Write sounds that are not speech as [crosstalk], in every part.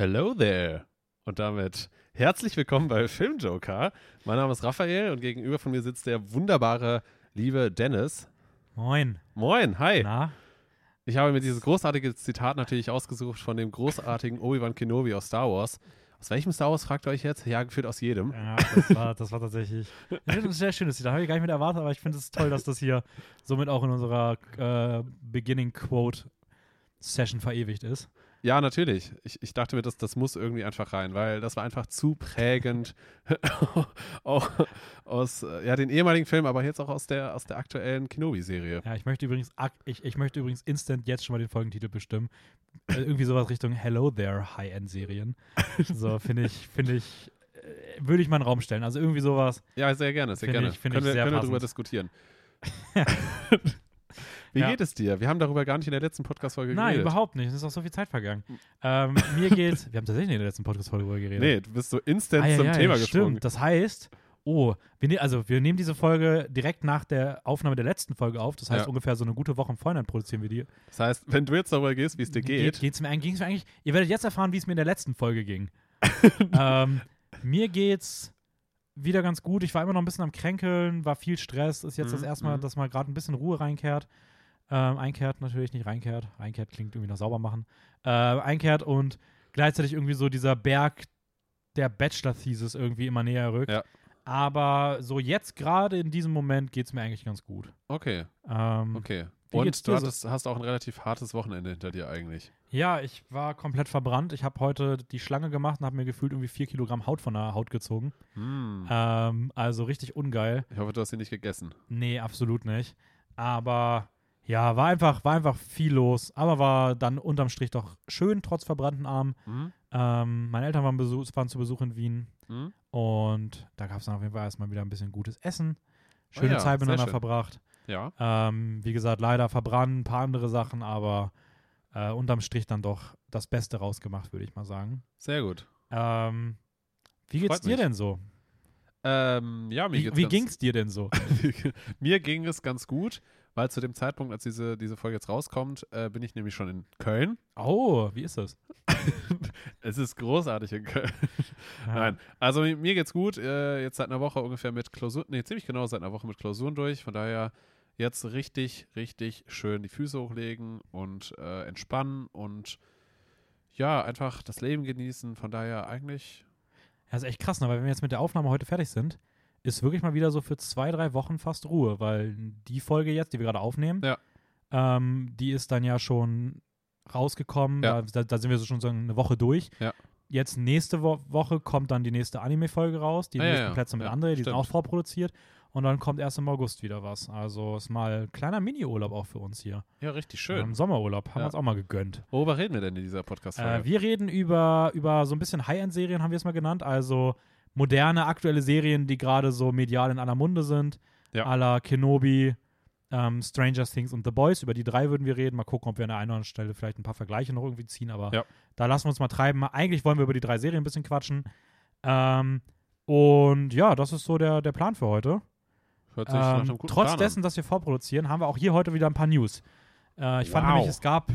Hello there. Und damit herzlich willkommen bei Filmjoker. Mein Name ist Raphael und gegenüber von mir sitzt der wunderbare, liebe Dennis. Moin. Moin, hi. Na? Ich habe mir dieses großartige Zitat natürlich ausgesucht von dem großartigen Obi-Wan Kenobi aus Star Wars. Aus welchem Star Wars fragt ihr euch jetzt? Ja, gefühlt aus jedem. Ja, das war, [laughs] das war tatsächlich das ist ein sehr schönes Zitat. Habe ich gar nicht mit erwartet, aber ich finde es toll, dass das hier somit auch in unserer äh, Beginning Quote Session verewigt ist. Ja, natürlich. Ich, ich dachte mir, das, das muss irgendwie einfach rein, weil das war einfach zu prägend. [laughs] auch aus äh, ja, den ehemaligen Film, aber jetzt auch aus der, aus der aktuellen Kenobi-Serie. Ja, ich möchte übrigens ich, ich möchte übrigens instant jetzt schon mal den Folgentitel bestimmen. Äh, irgendwie sowas Richtung Hello There High-End-Serien. So, finde ich, finde ich, äh, würde ich mal in den Raum stellen. Also irgendwie sowas. Ja, sehr gerne, sehr gerne. ich- finde können wir, können wir darüber diskutieren. [laughs] Wie Ja. geht es dir? Wir haben darüber gar nicht in der letzten Podcast-Folge Nein, geredet. überhaupt nicht. Es ist auch so viel Zeit vergangen. Ähm, mir geht, wir haben tatsächlich in der letzten Podcast-Folge darüber geredet. Nee, du bist so instant Ah, ja, zum ja, Thema ja, gesprungen. Stimmt. Das heißt, oh, wir, ne also wir nehmen diese Folge direkt nach der Aufnahme der letzten Folge auf. Das heißt, Ja. ungefähr so eine gute Woche im Vorhinein produzieren wir die. Das heißt, wenn du jetzt darüber gehst, wie es dir geht, Geht, geht's mir, ging's mir eigentlich. Ihr werdet jetzt erfahren, wie es mir in der letzten Folge ging. [laughs] ähm, mir geht's wieder ganz gut. Ich war immer noch ein bisschen am Kränkeln, war viel Stress. Ist jetzt das Mhm, erste Mal, mhm. dass mal gerade ein bisschen Ruhe reinkehrt. Ähm, einkehrt natürlich nicht reinkehrt. Reinkehrt klingt irgendwie nach sauber machen. Äh, einkehrt und gleichzeitig irgendwie so dieser Berg der Bachelor-Thesis irgendwie immer näher rückt. Ja. Aber so jetzt gerade in diesem Moment geht es mir eigentlich ganz gut. okay, Ähm, okay. Und du hattest, hast auch ein relativ hartes Wochenende hinter dir eigentlich. Ja, ich war komplett verbrannt. Ich habe heute die Schlange gemacht und habe mir gefühlt irgendwie vier Kilogramm Haut von der Haut gezogen. Hm. Ähm, also richtig ungeil. Ich hoffe, du hast sie nicht gegessen. Nee, absolut nicht. Aber ja, war einfach, war einfach viel los. Aber war dann unterm Strich doch schön, trotz verbrannten Armen. Hm? Ähm, meine Eltern waren, Besuch, waren zu Besuch in Wien. Hm? Und da gab es dann auf jeden Fall erstmal wieder ein bisschen gutes Essen. Schöne ja, Zeit miteinander schön. verbracht. Ja. Ähm, wie gesagt, leider verbrannt, ein paar andere Sachen, aber äh, unterm Strich dann doch das Beste rausgemacht, würde ich mal sagen. Sehr gut. Ähm, wie geht's Freut dir mich. denn so? Ähm, ja, mir Wie, geht's wie ging's dir denn so? [laughs] mir ging es ganz gut, weil zu dem Zeitpunkt, als diese, diese Folge jetzt rauskommt, äh, bin ich nämlich schon in Köln. Oh, wie ist das? [laughs] Es ist großartig in Köln. Ja. Nein, also mi- mir geht's gut. Äh, jetzt seit einer Woche ungefähr mit Klausuren, nee, ziemlich genau seit einer Woche mit Klausuren durch. Von daher jetzt richtig, richtig schön die Füße hochlegen und äh, entspannen und ja, einfach das Leben genießen. Von daher eigentlich, Ja, ist echt krass, ne? weil wenn wir jetzt mit der Aufnahme heute fertig sind, ist wirklich mal wieder so für zwei, drei Wochen fast Ruhe, weil die Folge jetzt, die wir gerade aufnehmen, Ja. ähm, die ist dann ja schon rausgekommen. Ja. Da, da, sind wir so schon so eine Woche durch. Ja. Jetzt nächste Wo Woche kommt dann die nächste Anime-Folge raus, die nächsten. Plätze mit Ja, André, die sind stimmt. auch vorproduziert. Und dann kommt erst im August wieder was. Also ist mal ein kleiner Mini-Urlaub auch für uns hier. ja, richtig Ähm, schön. Sommerurlaub haben wir uns auch mal gegönnt. Worüber reden wir denn in dieser Äh, Podcast-Folge? wir reden über, über so ein bisschen High-End-Serien, haben wir es mal genannt. Also moderne, aktuelle Serien, die gerade so medial in aller Munde sind. Ja. A la Kenobi, ähm, Stranger Things und The Boys. Über die drei würden wir reden. Mal gucken, ob wir an der einen oder anderen Stelle vielleicht ein paar Vergleiche noch irgendwie ziehen. Aber Ja. da lassen wir uns mal treiben. Eigentlich wollen wir über die drei Serien ein bisschen quatschen. Ähm, und ja, das ist so der, der Plan für heute. Hört sich nach einem Ähm, guten trotz Plan dessen, dass wir vorproduzieren, haben wir auch hier heute wieder ein paar News. Äh, ich fand Wow. nämlich, es gab,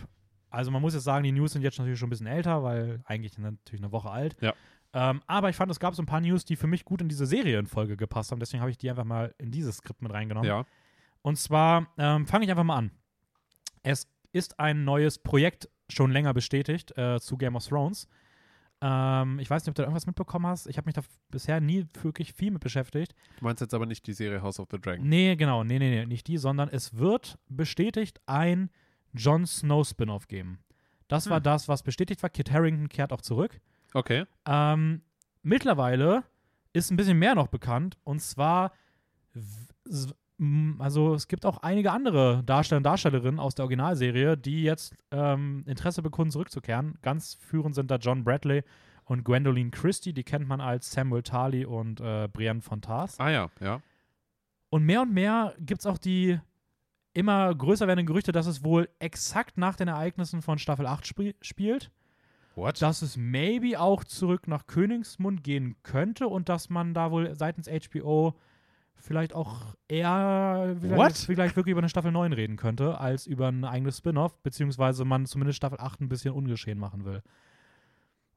also man muss jetzt sagen, die News sind jetzt natürlich schon ein bisschen älter, weil eigentlich natürlich eine Woche alt. Ja. Ähm, aber ich fand, es gab so ein paar News, die für mich gut in diese Serienfolge gepasst haben. Deswegen habe ich die einfach mal in dieses Skript mit reingenommen. Ja, Und zwar ähm, fange ich einfach mal an. Es ist ein neues Projekt schon länger bestätigt äh, zu Game of Thrones. Ähm, ich weiß nicht, ob du da irgendwas mitbekommen hast. Ich habe mich da bisher nie wirklich viel mit beschäftigt. du meinst jetzt aber nicht die Serie House of the Dragon. Nee, genau, nee, nee, nee, nicht die, sondern es wird bestätigt ein Jon Snow Spin-off geben. Das war Hm. das, was bestätigt war. Kit Harrington kehrt auch zurück. Okay. Ähm, mittlerweile ist ein bisschen mehr noch bekannt und zwar, also es gibt auch einige andere Darsteller und Darstellerinnen aus der Originalserie, die jetzt ähm, Interesse bekunden, zurückzukehren. Ganz führend sind da John Bradley und Gwendoline Christie, die kennt man als Samuel Tarly und äh, Brienne von Tarth. Ah ja, ja. Und mehr und mehr gibt es auch die immer größer werdenden Gerüchte, dass es wohl exakt nach den Ereignissen von Staffel 8 spie spielt. What? Dass es maybe auch zurück nach Königsmund gehen könnte und dass man da wohl seitens HBO vielleicht auch eher vielleicht, vielleicht wirklich über eine Staffel 9 reden könnte, als über ein eigenes Spin-off, beziehungsweise man zumindest Staffel 8 ein bisschen ungeschehen machen will.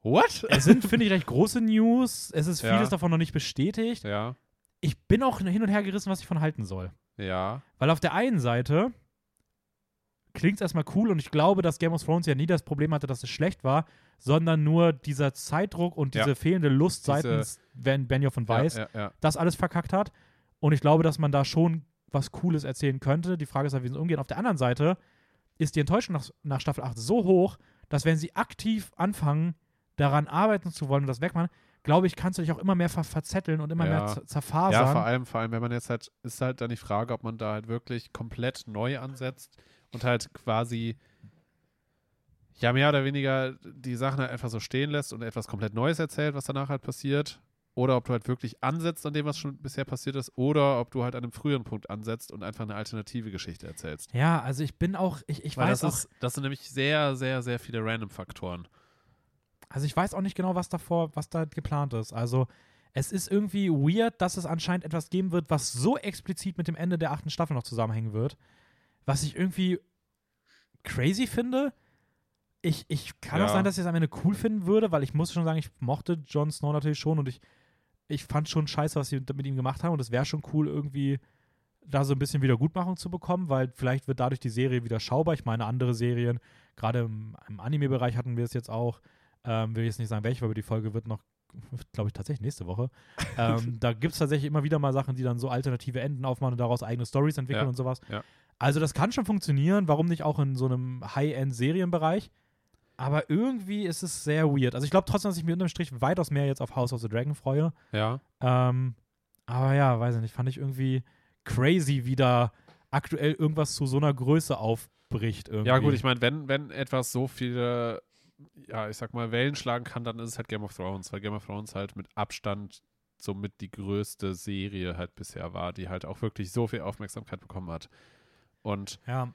What? Es sind, finde ich, recht große News. Es ist Ja. vieles davon noch nicht bestätigt. Ja, Ich bin auch hin und her gerissen, was ich von halten soll. ja, Weil auf der einen Seite klingt es erstmal cool und ich glaube, dass Game of Thrones ja nie das Problem hatte, dass es schlecht war, sondern nur dieser Zeitdruck und Ja. diese fehlende Lust Diese- seitens Ben Benioff und Weiss, ja, ja, ja. das alles verkackt hat. Und ich glaube, dass man da schon was Cooles erzählen könnte. Die Frage ist halt, wie sie es umgehen. Auf der anderen Seite ist die Enttäuschung nach, nach Staffel 8 so hoch, dass wenn sie aktiv anfangen, daran arbeiten zu wollen und das wegmachen, glaube ich, kannst du dich auch immer mehr ver verzetteln und immer Ja. mehr zer- zerfasern. Ja, vor allem, vor allem, wenn man jetzt halt, ist halt dann die Frage, ob man da halt wirklich komplett neu ansetzt und halt quasi ja mehr oder weniger die Sachen halt einfach so stehen lässt und etwas komplett Neues erzählt, was danach halt passiert. Oder ob du halt wirklich ansetzt an dem, was schon bisher passiert ist, oder ob du halt an einem früheren Punkt ansetzt und einfach eine alternative Geschichte erzählst. ja, also ich bin auch, ich, ich Weil weiß das, auch, ist, das sind nämlich sehr, sehr, sehr viele Random-Faktoren. also ich weiß auch nicht genau, was davor, was da geplant ist. Also es ist irgendwie weird, dass es anscheinend etwas geben wird, was so explizit mit dem Ende der achten Staffel noch zusammenhängen wird, was ich irgendwie crazy finde. Ich, ich kann auch Ja. sein, dass ich es am Ende cool finden würde, weil ich muss schon sagen, ich mochte Jon Snow natürlich schon und ich, ich fand schon scheiße, was sie mit ihm gemacht haben und es wäre schon cool, irgendwie da so ein bisschen Wiedergutmachung zu bekommen, weil vielleicht wird dadurch die Serie wieder schaubar. Ich meine, andere Serien, gerade im, im Anime-Bereich hatten wir es jetzt auch, ähm, will jetzt nicht sagen, welche, aber die Folge wird noch, glaube ich, tatsächlich nächste Woche. [laughs] ähm, da gibt es tatsächlich immer wieder mal Sachen, die dann so alternative Enden aufmachen und daraus eigene Stories entwickeln Ja, und sowas. ja. Also das kann schon funktionieren, warum nicht auch in so einem High-End-Serienbereich? Aber irgendwie ist es sehr weird. Also ich glaube trotzdem, dass ich mir unterm Strich weitaus mehr jetzt auf House of the Dragon freue. Ja. Ähm, aber ja, weiß ich nicht, fand ich irgendwie crazy, wie da aktuell irgendwas zu so einer Größe aufbricht. Irgendwie. Ja, gut, ich meine, wenn, wenn etwas so viele, ja, ich sag mal, Wellen schlagen kann, dann ist es halt Game of Thrones, weil Game of Thrones halt mit Abstand somit die größte Serie halt bisher war, die halt auch wirklich so viel Aufmerksamkeit bekommen hat. Und Ja,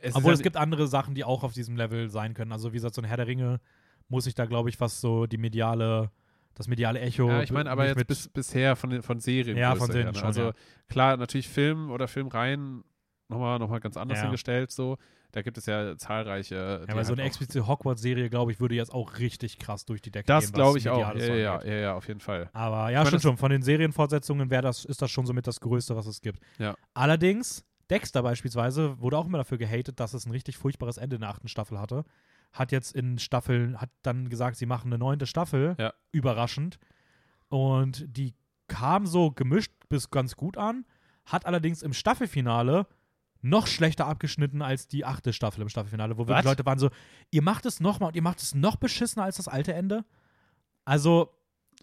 es obwohl ist es gibt andere Sachen, die auch auf diesem Level sein können. Also wie gesagt, so ein Herr der Ringe muss ich da, glaube ich, was so die mediale, das mediale Echo. ja, ich meine, aber jetzt bis, bisher von von Serien. Ja, von Serien her, ne? schon, Also ja. klar, natürlich Film oder Filmreihen nochmal noch mal ganz anders Ja. hingestellt so. Da gibt es ja zahlreiche. Ja, aber so halt eine explizite Hogwarts-Serie, glaube ich, würde jetzt auch richtig krass durch die Decke Das gehen. was glaube ich auch. Ja, ja, ja, ja, auf jeden Fall. Aber ja, Ich stimmt das- schon. Von den Serienfortsetzungen wäre das, ist das schon somit das Größte, was es gibt. Ja. Allerdings, Dexter beispielsweise wurde auch immer dafür gehatet, dass es ein richtig furchtbares Ende in der achten Staffel hatte. Hat jetzt in Staffeln, hat dann gesagt, sie machen eine neunte Staffel. Ja. Überraschend. Und die kam so gemischt bis ganz gut an, hat allerdings im Staffelfinale noch schlechter abgeschnitten als die achte Staffel im Staffelfinale, wo wirklich? Leute waren so, ihr macht es nochmal und ihr macht es noch beschissener als das alte Ende. Also,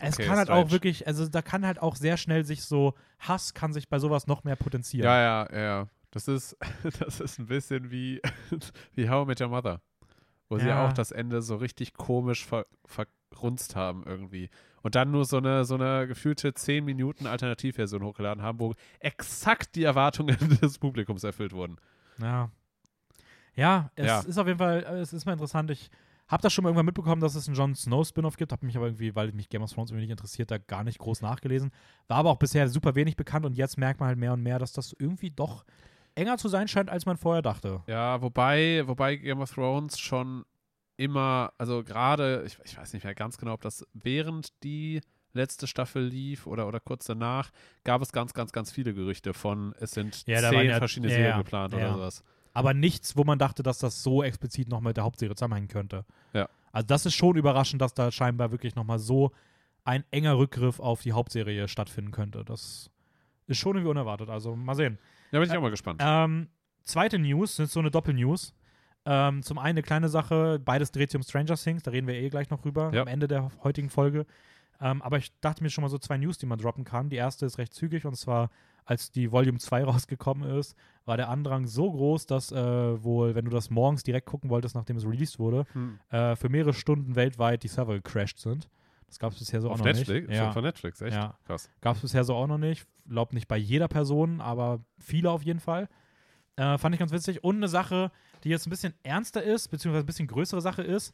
es Okay, kann halt auch wirklich, also da kann halt auch sehr schnell sich so, Hass kann sich bei sowas noch mehr potenzieren. Ja, ja, ja. Das ist, [laughs] das ist ein bisschen wie, [laughs] wie How I Met Your Mother. Wo sie Ja. auch das Ende so richtig komisch ver, verrunzt haben irgendwie. Und dann nur so eine, so eine gefühlte 10 Minuten Alternativversion hochgeladen haben, wo exakt die Erwartungen [laughs] des Publikums erfüllt wurden. Ja. Ja, es Ja. ist auf jeden Fall, äh, es ist mal interessant. Ich habe das schon mal irgendwann mitbekommen, dass es einen Jon Snow Spin-off gibt, habe mich aber irgendwie, weil mich Game of Thrones irgendwie nicht interessiert, da gar nicht groß nachgelesen. War aber auch bisher super wenig bekannt und jetzt merkt man halt mehr und mehr, dass das irgendwie doch enger zu sein scheint, als man vorher dachte. Ja, wobei, wobei Game of Thrones schon immer, also gerade, ich, ich weiß nicht mehr ganz genau, ob das während die letzte Staffel lief oder, oder kurz danach, gab es ganz, ganz, ganz viele Gerüchte von, es sind Ja, zehn ja- verschiedene ja, Serien geplant oder sowas. Aber nichts, wo man dachte, dass das so explizit noch mit der Hauptserie zusammenhängen könnte. Ja. Also das ist schon überraschend, dass da scheinbar wirklich nochmal so ein enger Rückgriff auf die Hauptserie stattfinden könnte. Das ist schon irgendwie unerwartet. Also mal sehen. Ja, bin ich auch mal gespannt. Ähm, zweite News, das ist so eine Doppel-News. Ähm, zum einen eine kleine Sache, beides dreht sich um Stranger Things, da reden wir eh gleich noch rüber Ja. am Ende der heutigen Folge. Ähm, aber ich dachte mir schon mal so zwei News, die man droppen kann. Die erste ist recht zügig und zwar, als die Volume 2 [laughs] rausgekommen ist, war der Andrang so groß, dass äh, wohl, wenn du das morgens direkt gucken wolltest, nachdem es released wurde, Hm. äh, für mehrere Stunden weltweit die Server gecrashed sind. Das gab es bisher so Auf auch noch Netflix? nicht. Ja. Von Netflix, echt? Ja. Krass. Gab es bisher so auch noch nicht. Glaub nicht bei jeder Person, aber viele auf jeden Fall. Äh, fand ich ganz witzig. Und eine Sache, die jetzt ein bisschen ernster ist, beziehungsweise ein bisschen größere Sache ist,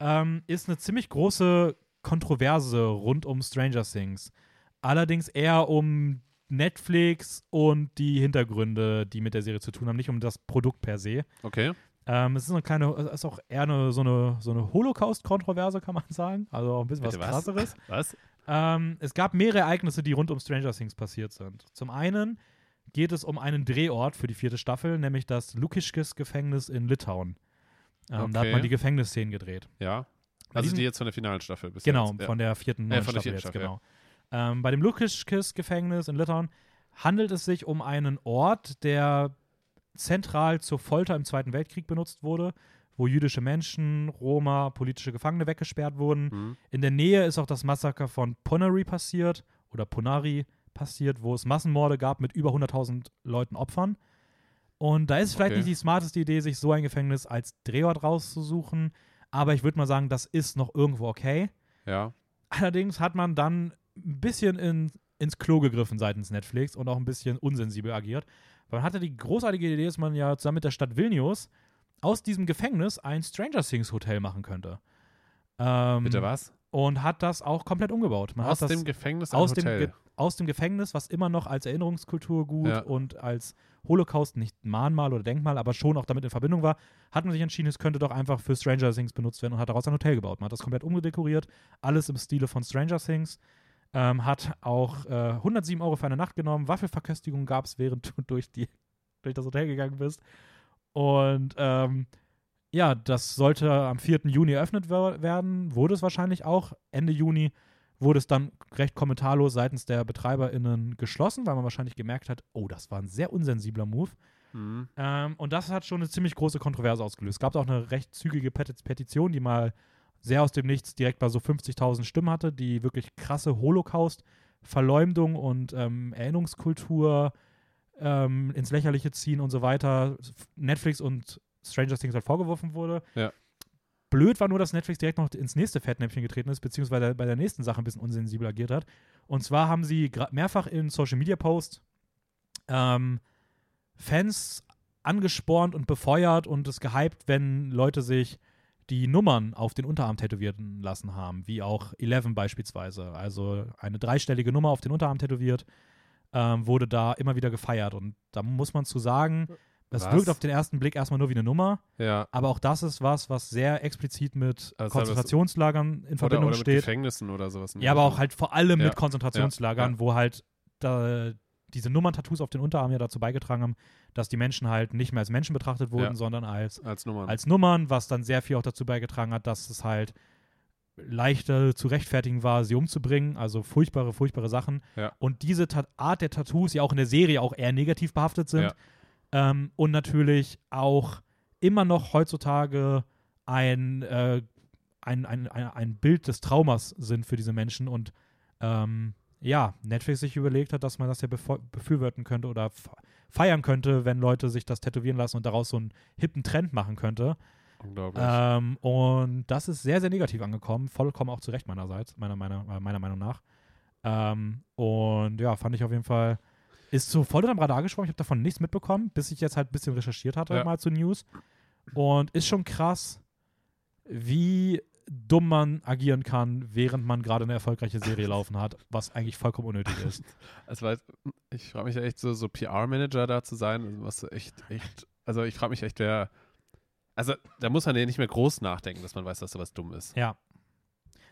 ähm, ist eine ziemlich große Kontroverse rund um Stranger Things. Allerdings eher um Netflix und die Hintergründe, die mit der Serie zu tun haben, nicht um das Produkt per se. Okay. Ähm, es ist eine kleine, es ist auch eher eine, so eine, so eine Holocaust-Kontroverse, kann man sagen. Also auch ein bisschen Bitte was was? krasseres. [laughs] Was? Ähm, es gab mehrere Ereignisse, die rund um Stranger Things passiert sind. Zum einen geht es um einen Drehort für die vierte Staffel, nämlich das Lukischkis Gefängnis in Litauen. Ähm, Da hat Okay. man die Gefängnisszenen gedreht. Ja. Also die jetzt von der finalen Staffel bis Genau, jetzt. Ja. von der vierten Äh, von der Staffel vierten jetzt, Staffel, genau. Ähm, bei dem Lukischkis-Gefängnis in Litauen handelt es sich um einen Ort, der zentral zur Folter im Zweiten Weltkrieg benutzt wurde, wo jüdische Menschen, Roma, politische Gefangene weggesperrt wurden. Mhm. In der Nähe ist auch das Massaker von Ponary passiert oder Ponari passiert, wo es Massenmorde gab mit über 100.000 Leuten Opfern. Und da ist vielleicht Okay. nicht die smarteste Idee, sich so ein Gefängnis als Drehort rauszusuchen, aber ich würde mal sagen, das ist noch irgendwo okay. Ja. Allerdings hat man dann ein bisschen in, ins Klo gegriffen seitens Netflix und auch ein bisschen unsensibel agiert. Weil man hatte die großartige Idee, dass man ja zusammen mit der Stadt Vilnius aus diesem Gefängnis ein Stranger Things Hotel machen könnte. Ähm, Bitte was? Und hat das auch komplett umgebaut. Man Aus hat das dem Gefängnis ein aus dem. Ge aus dem Gefängnis, was immer noch als Erinnerungskultur gut Ja. und als Holocaust, nicht Mahnmal oder Denkmal, aber schon auch damit in Verbindung war, hat man sich entschieden, es könnte doch einfach für Stranger Things benutzt werden und hat daraus ein Hotel gebaut. Man hat das komplett umdekoriert, alles im Stile von Stranger Things. Ähm, hat auch äh, 107 Euro für eine Nacht genommen. Waffelverköstigung gab es, während du [laughs] durch, die, durch das Hotel gegangen bist. Und ähm, ja, das sollte am 4. Juni eröffnet wer- werden. Wurde es wahrscheinlich auch. Ende Juni wurde es dann recht kommentarlos seitens der BetreiberInnen geschlossen, weil man wahrscheinlich gemerkt hat, oh, das war ein sehr unsensibler Move. Mhm. Ähm, und das hat schon eine ziemlich große Kontroverse ausgelöst. Es gab auch eine recht zügige Peti- Petition, die mal sehr aus dem Nichts direkt bei so 50.000 Stimmen hatte, die wirklich krasse Holocaust-Verleumdung und ähm, Erinnerungskultur ähm, ins Lächerliche ziehen und so weiter. Netflix und Stranger Things halt vorgeworfen wurde. Ja. Blöd war nur, dass Netflix direkt noch ins nächste Fettnäpfchen getreten ist, beziehungsweise bei der nächsten Sache ein bisschen unsensibel agiert hat. Und zwar haben sie mehrfach in Social Media Posts ähm, Fans angespornt und befeuert und es gehypt, wenn Leute sich die Nummern auf den Unterarm tätowieren lassen haben, wie auch Eleven beispielsweise. Also eine dreistellige Nummer auf den Unterarm tätowiert, ähm, wurde da immer wieder gefeiert. Und da muss man zu sagen, das Was? wirkt auf den ersten Blick erstmal nur wie eine Nummer, Ja. aber auch das ist was, was sehr explizit mit Also Konzentrationslagern in Oder, Verbindung oder mit steht. Gefängnissen oder sowas. in Ja, aber auch halt vor allem Ja. mit Konzentrationslagern, Ja. wo halt da, diese Nummern-Tattoos auf den Unterarm ja dazu beigetragen haben, dass die Menschen halt nicht mehr als Menschen betrachtet wurden, Ja. sondern als, als Nummern. als Nummern, was dann sehr viel auch dazu beigetragen hat, dass es halt leichter zu rechtfertigen war, sie umzubringen, also furchtbare, furchtbare Sachen. Ja. Und diese Ta Art der Tattoos ja auch in der Serie auch eher negativ behaftet sind. Ja. Ähm, und natürlich auch immer noch heutzutage ein, äh, ein, ein, ein, ein Bild des Traumas sind für diese Menschen und ähm, ja, Netflix sich überlegt hat, dass man das ja befürworten könnte oder feiern könnte, wenn Leute sich das tätowieren lassen und daraus so einen hippen Trend machen könnte. Unglaublich. Ähm, und das ist sehr, sehr negativ angekommen. Vollkommen auch zu Recht meinerseits, meiner, meiner, äh, meiner Meinung nach. Ähm, und ja, fand ich auf jeden Fall, ist so voll dem Radar gesprungen. Ich habe davon nichts mitbekommen, bis ich jetzt halt ein bisschen recherchiert hatte, Ja. mal zu News. Und ist schon krass, wie dumm man agieren kann, während man gerade eine erfolgreiche Serie laufen hat, was eigentlich vollkommen unnötig ist. [laughs] War, ich frage mich echt so, so PR-Manager da zu sein, was echt, echt, also ich frage mich echt, wer, also da muss man ja nicht mehr groß nachdenken, dass man weiß, dass sowas dumm ist. Ja.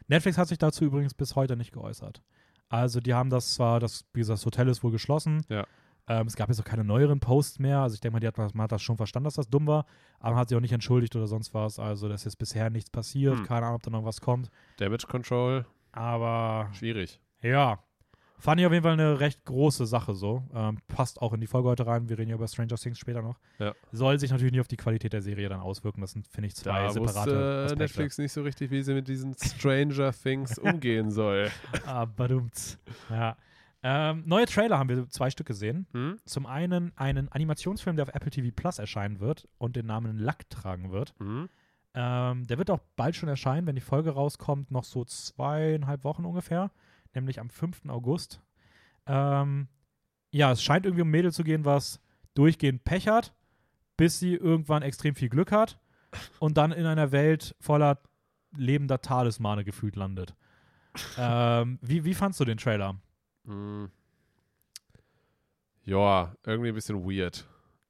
Netflix hat sich dazu übrigens bis heute nicht geäußert. Also die haben das zwar, das, wie gesagt, das Hotel ist wohl geschlossen. Ja. Ähm, es gab jetzt auch keine neueren Posts mehr. Also ich denke mal, die hat, man hat das schon verstanden, dass das dumm war, aber man hat sich auch nicht entschuldigt oder sonst was. Also da ist jetzt bisher nichts passiert. Hm. Keine Ahnung, ob da noch was kommt. Damage Control, Aber schwierig. ja. Fand ich auf jeden Fall eine recht große Sache so. Ähm, passt auch in die Folge heute rein. Wir reden ja über Stranger Things später noch. Ja. Soll sich natürlich nicht auf die Qualität der Serie dann auswirken. Das sind, finde ich, zwei Da separate wusste Aspekte. Netflix nicht so richtig, wie sie mit diesen Stranger Things umgehen soll. [laughs] Ah, badumts. Ja. Ähm, neue Trailer haben wir zwei Stück gesehen. Hm? Zum einen einen Animationsfilm, der auf Apple TV Plus erscheinen wird und den Namen Lack tragen wird. Hm? Ähm, der wird auch bald schon erscheinen, wenn die Folge rauskommt, noch so zweieinhalb Wochen ungefähr, nämlich am 5. August. Ähm, ja, es scheint irgendwie um Mädel zu gehen, was durchgehend Pech hat, bis sie irgendwann extrem viel Glück hat [laughs] und dann in einer Welt voller lebender Talismane gefühlt landet. [laughs] ähm, wie, wie fandst du den Trailer? Hm. Ja, irgendwie ein bisschen weird.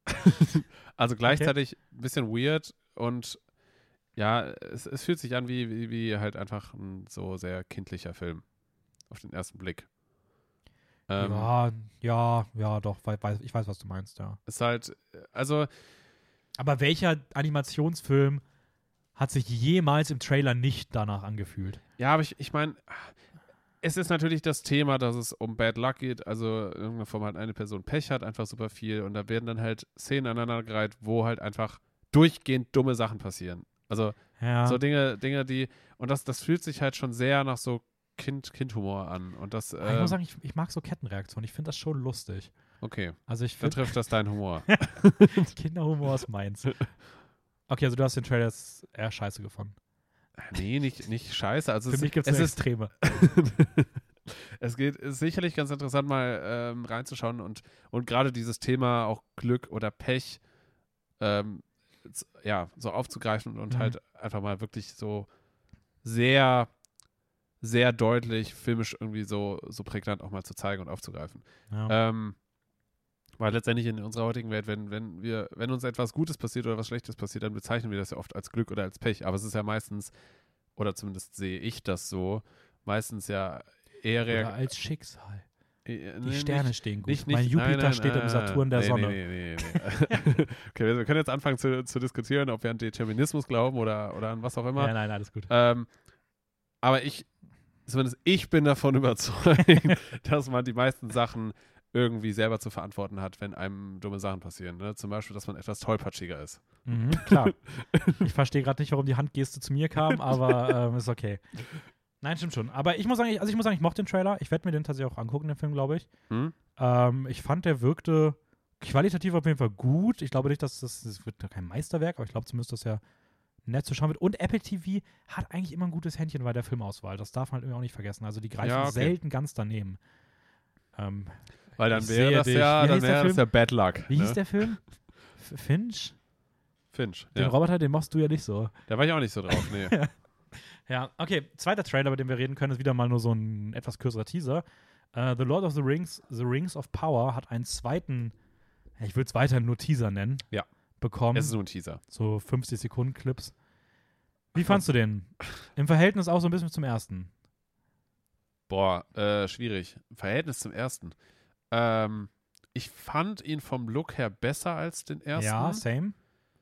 [laughs] also gleichzeitig ein bisschen weird und ja, es, es fühlt sich an wie, wie, wie halt einfach ein so sehr kindlicher Film. Auf den ersten Blick. Ähm, ja, ja, ja, doch, wei- weiß, ich weiß, was du meinst, ja. Ist halt, also, Aber welcher Animationsfilm hat sich jemals im Trailer nicht danach angefühlt? ja, aber ich, ich meine, es ist natürlich das Thema, dass es um Bad Luck geht, also in irgendeiner Form halt eine Person Pech hat, einfach super viel und da werden dann halt Szenen aneinandergereiht, wo halt einfach durchgehend dumme Sachen passieren. Also Ja. so Dinge, Dinge, die, und das, das fühlt sich halt schon sehr nach so kind, Kindhumor an und das, Aber ich äh, muss sagen, ich, ich mag so Kettenreaktionen. Ich finde das schon lustig. okay, Also ich dann finde, trifft das dein Humor. [laughs] Kinderhumor ist meins. [laughs] Okay, also du hast den Trailer eher scheiße gefunden. Nee, nicht, nicht scheiße, also Für es, mich gibt es es ist Extreme. [laughs] es geht ist sicherlich ganz interessant, mal ähm, reinzuschauen und, und gerade dieses Thema auch Glück oder Pech ähm, ja, so aufzugreifen und Mhm. halt einfach mal wirklich so sehr, sehr deutlich filmisch irgendwie so, so prägnant auch mal zu zeigen und aufzugreifen. Ja. Ähm, weil letztendlich in unserer heutigen Welt, wenn, wenn wir, wenn uns etwas Gutes passiert oder was Schlechtes passiert, dann bezeichnen wir das ja oft als Glück oder als Pech. Aber es ist ja meistens, oder zumindest sehe ich das so, meistens ja eher Oder als Schicksal. äh, Die nee, Sterne nicht, stehen gut. nicht, mein nicht, Jupiter nein, nein, steht im nein, Saturn der Sonne. Nee, nee, nee, [laughs] okay, wir können jetzt anfangen zu, zu diskutieren, ob wir an Determinismus glauben oder, oder an was auch immer. Ja, nein, alles gut. Ähm, aber ich, zumindest ich bin davon [laughs] überzeugt, dass man die meisten Sachen irgendwie selber zu verantworten hat, wenn einem dumme Sachen passieren. Ne? Zum Beispiel, dass man etwas tollpatschiger ist. Mhm, klar. [laughs] ich verstehe gerade nicht, warum die Handgeste zu mir kam, aber ähm, ist okay. Nein, stimmt schon. Aber ich muss sagen, ich- also ich muss sagen, ich mochte den Trailer. Ich werde mir den tatsächlich auch angucken, den Film, glaube ich. Hm? Ähm, ich fand, der wirkte qualitativ auf jeden Fall gut. Ich glaube nicht, dass das, das wird kein Meisterwerk, aber ich glaube zumindest, dass er nett zu schauen wird. Und Apple TV hat eigentlich immer ein gutes Händchen bei der Filmauswahl. Das darf man halt irgendwie auch nicht vergessen. Also die greifen Ja, okay. selten ganz daneben. Ähm, Weil dann Ich wäre das dich. ja, Wie dann wäre das ja Bad Luck. wie ne? hieß der Film? F Finch? Finch. Den Ja. Roboter, den machst du ja nicht so. Da war ich auch nicht so drauf. Nee. [laughs] Ja, okay. Zweiter Trailer, über den wir reden können, ist wieder mal nur so ein etwas kürzerer Teaser. Äh, the Lord of the Rings, The Rings of Power hat einen zweiten, ich würde es weiterhin nur Teaser nennen, Ja. bekommen. es ist nur ein Teaser. so 50 Sekunden Clips. Wie fandst du den? Im Verhältnis auch so ein bisschen zum ersten. Boah, äh, schwierig. Im Verhältnis zum ersten. Ähm, ich fand ihn vom Look her besser als den ersten. Ja, same.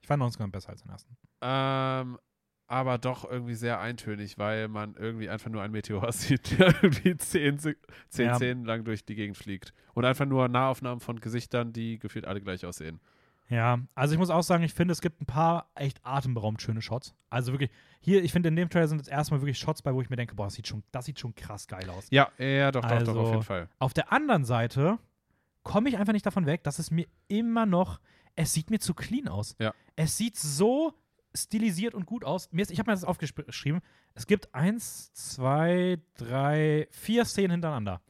Ich fand uns ganz besser als den ersten. Ähm, aber doch irgendwie sehr eintönig, weil man irgendwie einfach nur einen Meteor [laughs] sieht, der irgendwie zehn, zehn Ja. Szenen lang durch die Gegend fliegt. Und einfach nur Nahaufnahmen von Gesichtern, die gefühlt alle gleich aussehen. Ja, also ich muss auch sagen, ich finde, es gibt ein paar echt atemberaubend schöne Shots. Also wirklich, hier, ich finde, in dem Trailer sind jetzt erstmal wirklich Shots bei, wo ich mir denke, boah, das sieht schon, das sieht schon krass geil aus. Ja, ja, doch, doch, doch, Also- auf jeden Fall. Auf der anderen Seite komme ich einfach nicht davon weg, dass es mir immer noch, es sieht mir zu clean aus. Ja. Es sieht so stilisiert und gut aus. Mir ist, ich habe mir das aufgeschrieben. Es gibt eins, zwei, drei, vier Szenen hintereinander,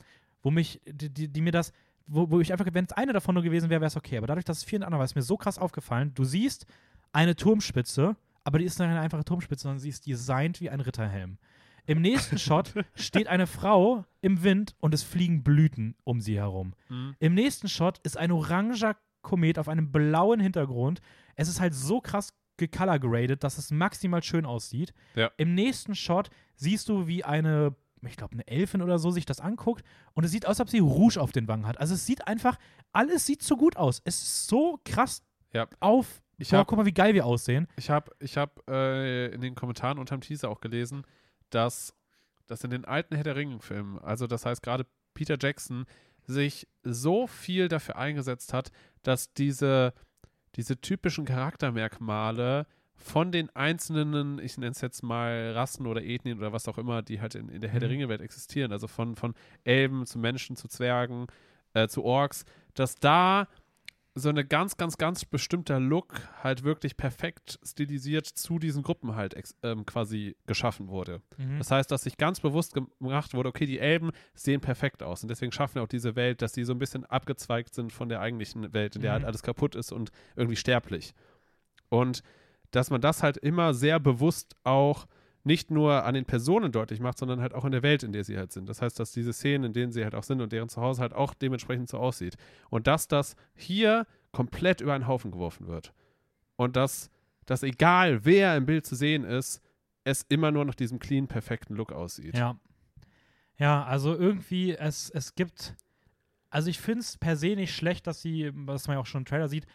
wo mich, die, die, die mir das, wo, wo ich einfach, wenn es eine davon nur gewesen wäre, wäre es okay. Aber dadurch, dass es vier hintereinander war, ist mir so krass aufgefallen. Du siehst eine Turmspitze, aber die ist nicht eine einfache Turmspitze, sondern sie ist designt wie ein Ritterhelm. Im nächsten Shot [laughs] steht eine Frau im Wind und es fliegen Blüten um sie herum. Mhm. Im nächsten Shot ist ein oranger Komet auf einem blauen Hintergrund. Es ist halt so krass gecolor graded, dass es maximal schön aussieht. Ja. Im nächsten Shot siehst du, wie eine, ich glaube, eine Elfin oder so sich das anguckt und es sieht aus, als ob sie Rouge auf den Wangen hat. Also es sieht einfach, alles sieht so gut aus. Es ist so krass Ja. auf. Ich Boah, hab- guck mal, wie geil wir aussehen. Ich habe ich hab, äh, in den Kommentaren unterm Teaser auch gelesen, dass, dass in den alten Herr der Ringen-Filmen, also das heißt gerade Peter Jackson, sich so viel dafür eingesetzt hat, dass diese, diese typischen Charaktermerkmale von den einzelnen, ich nenne es jetzt mal Rassen oder Ethnien oder was auch immer, die halt in, in der Herr der Mhm. Ringe-Welt existieren, also von, von Elben zu Menschen zu Zwergen, äh, zu Orks, dass da so eine ganz, ganz, ganz bestimmter Look halt wirklich perfekt stilisiert zu diesen Gruppen halt ähm, quasi geschaffen wurde. Mhm. Das heißt, dass sich ganz bewusst gemacht wurde, okay, die Elben sehen perfekt aus und deswegen schaffen wir auch diese Welt, dass die so ein bisschen abgezweigt sind von der eigentlichen Welt, in der Mhm. halt alles kaputt ist und irgendwie sterblich. Und dass man das halt immer sehr bewusst auch nicht nur an den Personen deutlich macht, sondern halt auch in der Welt, in der sie halt sind. Das heißt, dass diese Szenen, in denen sie halt auch sind und deren Zuhause halt auch dementsprechend so aussieht. Und dass das hier komplett über einen Haufen geworfen wird. Und dass, dass egal wer im Bild zu sehen ist, es immer nur nach diesem clean, perfekten Look aussieht. Ja. Ja, also irgendwie, es, es gibt, also ich finde es per se nicht schlecht, dass sie, was man ja auch schon im Trailer sieht,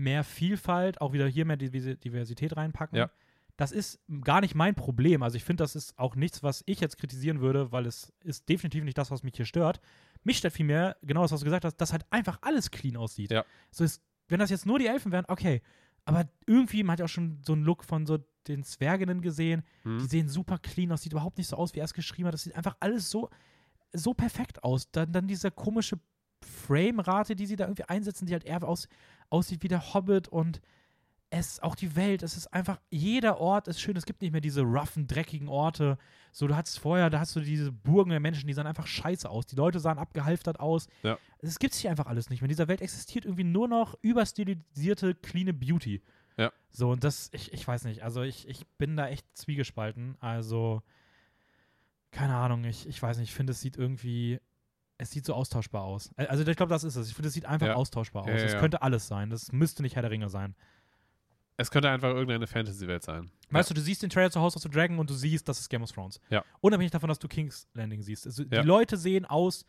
mehr Vielfalt, auch wieder hier mehr Diversität reinpacken. Ja. Das ist gar nicht mein Problem. Also ich finde, das ist auch nichts, was ich jetzt kritisieren würde, weil es ist definitiv nicht das, was mich hier stört. Mich stört vielmehr, genau das, was du gesagt hast, dass halt einfach alles clean aussieht. Ja. So ist, wenn das jetzt nur die Elfen wären, okay. Aber irgendwie, man hat ja auch schon so einen Look von so den Zwerginnen gesehen. Hm? Die sehen super clean aus, sieht überhaupt nicht so aus, wie er es geschrieben hat. Das sieht einfach alles so, so perfekt aus. Dann, dann diese komische Frame-Rate, die sie da irgendwie einsetzen, die halt eher aus, aussieht wie der Hobbit und es, auch die Welt, es ist einfach, jeder Ort ist schön. Es gibt nicht mehr diese roughen, dreckigen Orte. So, du hattest vorher, da hast du diese Burgen der Menschen, die sahen einfach scheiße aus. Die Leute sahen abgehalftert aus. Ja. Es gibt hier einfach alles nicht mehr. In dieser Welt existiert irgendwie nur noch überstilisierte, cleane Beauty. Ja. So, und das, ich, ich weiß nicht, also ich, ich bin da echt zwiegespalten. Also, keine Ahnung, ich, ich weiß nicht, ich finde, es sieht irgendwie, es sieht so austauschbar aus. Also, ich glaube, das ist es. Ich finde, es sieht einfach Ja. austauschbar aus. Ja, ja, Es ja. könnte alles sein. Das müsste nicht Herr der Ringe sein. Es könnte einfach irgendeine Fantasy-Welt sein. Weißt du, du siehst den Trailer zu House of the Dragon und du siehst, das ist Game of Thrones. Ja. Unabhängig davon, dass du King's Landing siehst. Also, Ja. Die Leute sehen aus,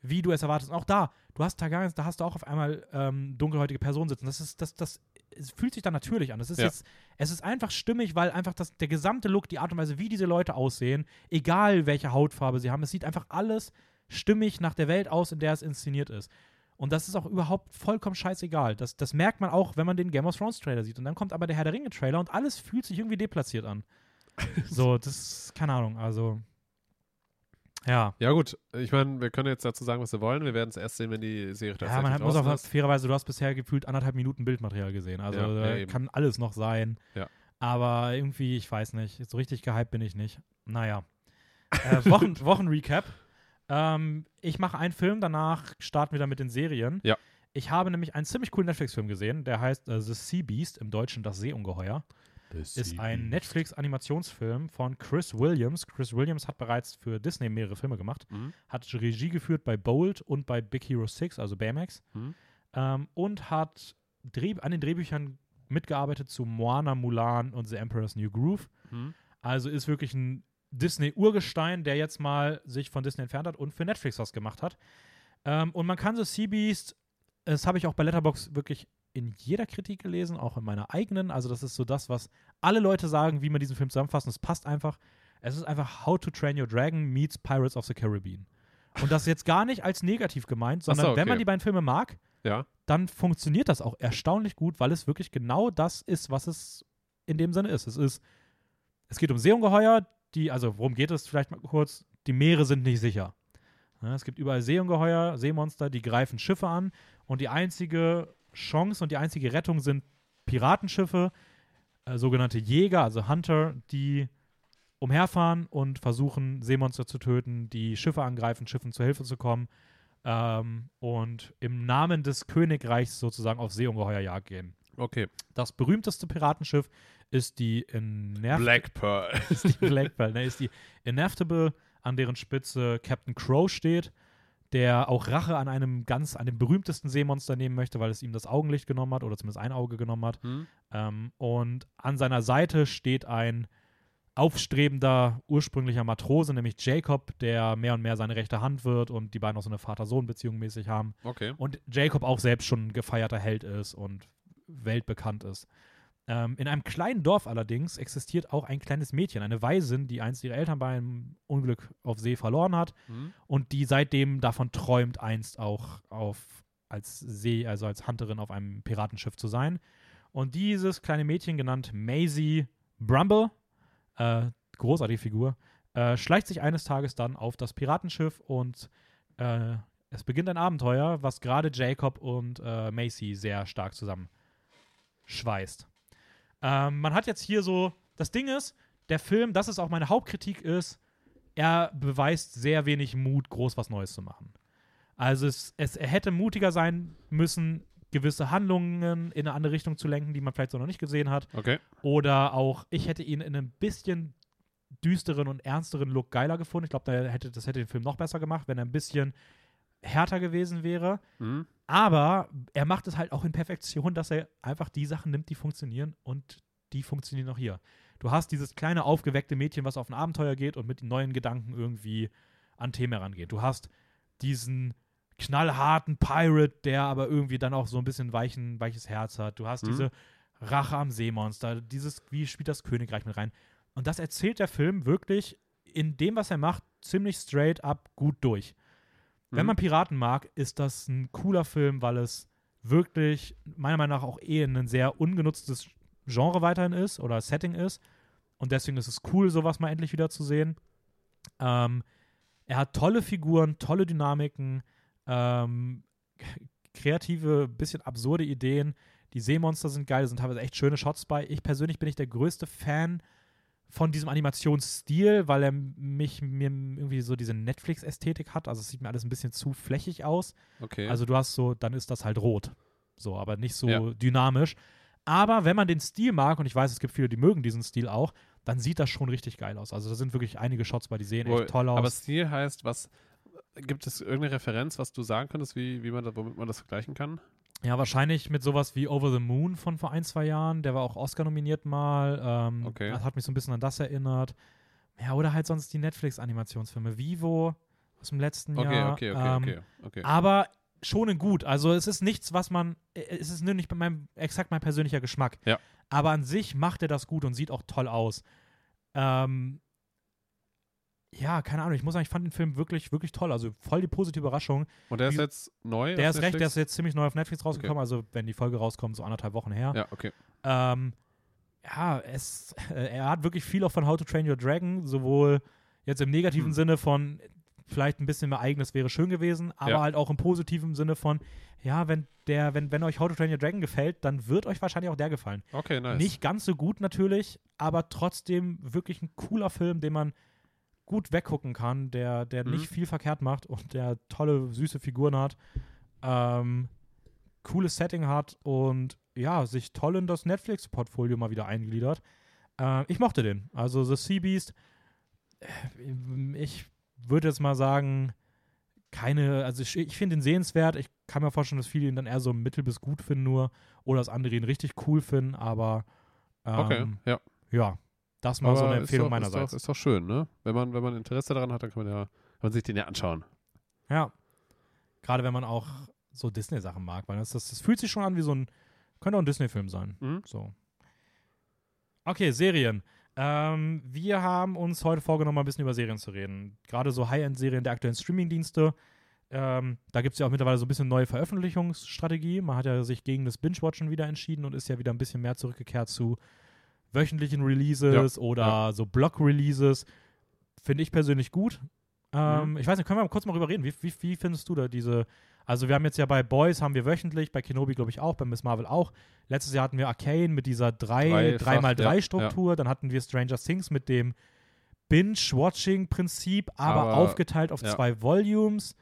wie du es erwartest. Und auch da, du hast Targaryens, da hast du auch auf einmal ähm, dunkelhäutige Personen sitzen. Das ist, das, das es fühlt sich dann natürlich an. Das ist Ja. jetzt, es ist einfach stimmig, weil einfach das, der gesamte Look, die Art und Weise, wie diese Leute aussehen, egal welche Hautfarbe sie haben, es sieht einfach alles stimmig nach der Welt aus, in der es inszeniert ist. Und das ist auch überhaupt vollkommen scheißegal. Das, das merkt man auch, wenn man den Game of Thrones Trailer sieht. Und dann kommt aber der Herr der Ringe Trailer und alles fühlt sich irgendwie deplatziert an. [laughs] so, das ist, keine Ahnung, also. Ja. Ja, gut. Ich meine, wir können jetzt dazu sagen, was wir wollen. Wir werden es erst sehen, wenn die Serie Ja, tatsächlich man hat, muss auch ist. fairerweise, du hast bisher gefühlt anderthalb Minuten Bildmaterial gesehen. Also Ja, ja, kann alles noch sein. Ja. Aber irgendwie, ich weiß nicht, so richtig gehypt bin ich nicht. Naja. [laughs] Äh, Wochen, Wochenrecap. Ähm, ich mache einen Film, danach starten wir dann mit den Serien. Ja. Ich habe nämlich einen ziemlich coolen Netflix-Film gesehen, der heißt äh, The Sea Beast, im Deutschen Das Seeungeheuer. Ist ein Netflix-Animationsfilm von Chris Williams. Chris Williams hat bereits für Disney mehrere Filme gemacht, Mhm. hat Regie geführt bei Bold und bei Big Hero 6, also Baymax, Mhm. ähm, und hat Dreh an den Drehbüchern mitgearbeitet zu Moana, Mulan und The Emperor's New Groove. Mhm. Also ist wirklich ein Disney-Urgestein, der jetzt mal sich von Disney entfernt hat und für Netflix was gemacht hat. Ähm, und man kann so Sea Beast, das habe ich auch bei Letterbox wirklich in jeder Kritik gelesen, auch in meiner eigenen. Also das ist so das, was alle Leute sagen, wie man diesen Film zusammenfasst. Es passt einfach. Es ist einfach How to Train Your Dragon meets Pirates of the Caribbean. Und das jetzt gar nicht als negativ gemeint, Ach so, sondern wenn man okay. die beiden Filme mag, Ja. dann funktioniert das auch erstaunlich gut, weil es wirklich genau das ist, was es in dem Sinne ist. Es ist, es geht um Seeungeheuer, die, also worum geht es vielleicht mal kurz? Die Meere sind nicht sicher. Ja, es gibt überall Seeungeheuer, Seemonster, die greifen Schiffe an und die einzige Chance und die einzige Rettung sind Piratenschiffe, äh, sogenannte Jäger, also Hunter, die umherfahren und versuchen, Seemonster zu töten, die Schiffe angreifen, Schiffen zur Hilfe zu kommen ähm, und im Namen des Königreichs sozusagen auf Seeungeheuerjagd gehen. Okay. Das berühmteste Piratenschiff ist die Inerf Black Pearl. [laughs] ist die Black Pearl, ne, ist die Inevitable, an deren Spitze Captain Crow steht, der auch Rache an einem ganz, an dem berühmtesten Seemonster nehmen möchte, weil es ihm das Augenlicht genommen hat oder zumindest ein Auge genommen hat. Hm? Ähm, und an seiner Seite steht ein aufstrebender, ursprünglicher Matrose, nämlich Jacob, der mehr und mehr seine rechte Hand wird und die beiden auch so eine Vater-Sohn-Beziehung mäßig haben. Okay. Und Jacob auch selbst schon ein gefeierter Held ist und weltbekannt ist. Ähm, in einem kleinen Dorf allerdings existiert auch ein kleines Mädchen, eine Waisin, die einst ihre Eltern bei einem Unglück auf See verloren hat Hm? und die seitdem davon träumt, einst auch auf als See, also als Hunterin auf einem Piratenschiff zu sein. Und dieses kleine Mädchen, genannt Maisie Brumble, äh, großartige Figur, äh, schleicht sich eines Tages dann auf das Piratenschiff und äh, es beginnt ein Abenteuer, was gerade Jacob und äh, Macy sehr stark zusammenschweißt. Ähm, man hat jetzt hier so, das Ding ist, der Film, das ist auch meine Hauptkritik ist, er beweist sehr wenig Mut, groß was Neues zu machen. Also es, es, er hätte mutiger sein müssen, gewisse Handlungen in eine andere Richtung zu lenken, die man vielleicht so noch nicht gesehen hat. Okay. Oder auch, ich hätte ihn in einem bisschen düsteren und ernsteren Look geiler gefunden. Ich glaube, da hätte, das hätte den Film noch besser gemacht, wenn er ein bisschen härter gewesen wäre. Hm? Aber er macht es halt auch in Perfektion, dass er einfach die Sachen nimmt, die funktionieren und die funktionieren auch hier. Du hast dieses kleine aufgeweckte Mädchen, was auf ein Abenteuer geht und mit neuen Gedanken irgendwie an Themen herangeht. Du hast diesen knallharten Pirate, der aber irgendwie dann auch so ein bisschen weichen, weiches Herz hat. Du hast Mhm. diese Rache am Seemonster, dieses, wie spielt das Königreich mit rein. Und das erzählt der Film wirklich in dem, was er macht, ziemlich straight up gut durch. Wenn Mhm. man Piraten mag, ist das ein cooler Film, weil es wirklich, meiner Meinung nach, auch eh ein sehr ungenutztes Genre weiterhin ist oder Setting ist. Und deswegen ist es cool, sowas mal endlich wieder zu sehen. Ähm, er hat tolle Figuren, tolle Dynamiken, ähm, kreative, bisschen absurde Ideen. Die Seemonster sind geil, da sind teilweise echt schöne Shots bei. Ich persönlich bin nicht der größte Fan von diesem Animationsstil, weil er mich mir irgendwie so diese Netflix-Ästhetik hat. Also es sieht mir alles ein bisschen zu flächig aus. Okay. Also du hast so, dann ist das halt rot. So, aber nicht so Ja. dynamisch. Aber wenn man den Stil mag, und ich weiß, es gibt viele, die mögen diesen Stil auch, dann sieht das schon richtig geil aus. Also da sind wirklich einige Shots bei, die sehen Wo- echt toll aus. Aber Stil heißt, was gibt es irgendeine Referenz, was du sagen könntest, wie, wie man da, womit man das vergleichen kann? Ja, wahrscheinlich mit sowas wie Over the Moon von vor ein, zwei Jahren. Der war auch Oscar nominiert mal. Ähm, Okay. Das hat mich so ein bisschen an das erinnert. Ja, oder halt sonst die Netflix-Animationsfilme. Vivo aus dem letzten Okay, Jahr. okay, okay, ähm, okay, okay. Aber schon in gut. Also es ist nichts, was man, äh, es ist nur nicht bei meinem, exakt mein persönlicher Geschmack. Ja. Aber an sich macht er das gut und sieht auch toll aus. Ähm, ja, keine Ahnung, ich muss sagen, ich fand den Film wirklich, wirklich toll. Also voll die positive Überraschung. Und der ist wie- jetzt neu? Der ist recht, der ist jetzt ziemlich neu auf Netflix rausgekommen, also wenn die Folge rauskommt, so anderthalb Wochen her. Ja, okay. Ähm, ja, es, äh, [laughs] er hat wirklich viel auch von How to Train Your Dragon, sowohl jetzt im negativen Hm. Sinne von vielleicht ein bisschen mehr eigenes wäre schön gewesen, aber Ja. halt auch im positiven Sinne von, ja, wenn der, wenn, wenn euch How to Train Your Dragon gefällt, dann wird euch wahrscheinlich auch der gefallen. Okay, nice. Nicht ganz so gut natürlich, aber trotzdem wirklich ein cooler Film, den man gut weggucken kann, der, der Mhm. nicht viel verkehrt macht und der tolle, süße Figuren hat, ähm, cooles Setting hat und ja, sich toll in das Netflix-Portfolio mal wieder eingliedert. Äh, ich mochte den. Also The Sea Beast, äh, ich würde jetzt mal sagen, keine, also ich, ich finde ihn sehenswert. Ich kann mir vorstellen, dass viele ihn dann eher so mittel bis gut finden nur oder dass andere ihn richtig cool finden, aber ähm, Okay, ja. ja, das mal so eine Aber Empfehlung ist doch, meinerseits. Ist doch, ist doch schön, ne? Wenn man, wenn man Interesse daran hat, dann kann man ja man sich den ja anschauen. Ja. Gerade wenn man auch so Disney-Sachen mag, weil das, das, das fühlt sich schon an wie so ein, könnte auch ein Disney-Film sein. Mhm. So. Okay, Serien. Ähm, wir haben uns heute vorgenommen, ein bisschen über Serien zu reden. Gerade so High-End-Serien der aktuellen Streaming-Dienste. Ähm, da gibt es ja auch mittlerweile so ein bisschen neue Veröffentlichungsstrategie. Man hat ja sich gegen das Binge-Watchen wieder entschieden und ist ja wieder ein bisschen mehr zurückgekehrt zu wöchentlichen Releases oder ja. so Block-Releases. Finde ich persönlich gut. Ähm, Mhm. Ich weiß nicht, können wir mal kurz mal drüber reden? Wie, wie, wie findest du da diese also wir haben jetzt ja bei Boys haben wir wöchentlich, bei Kenobi glaube ich auch, bei Miss Marvel auch. Letztes Jahr hatten wir Arcane mit dieser drei, Dreifach, 3x3-Struktur. Dann hatten wir Stranger Things mit dem Binge-Watching-Prinzip, aber, Aber, aufgeteilt auf ja. zwei Volumes.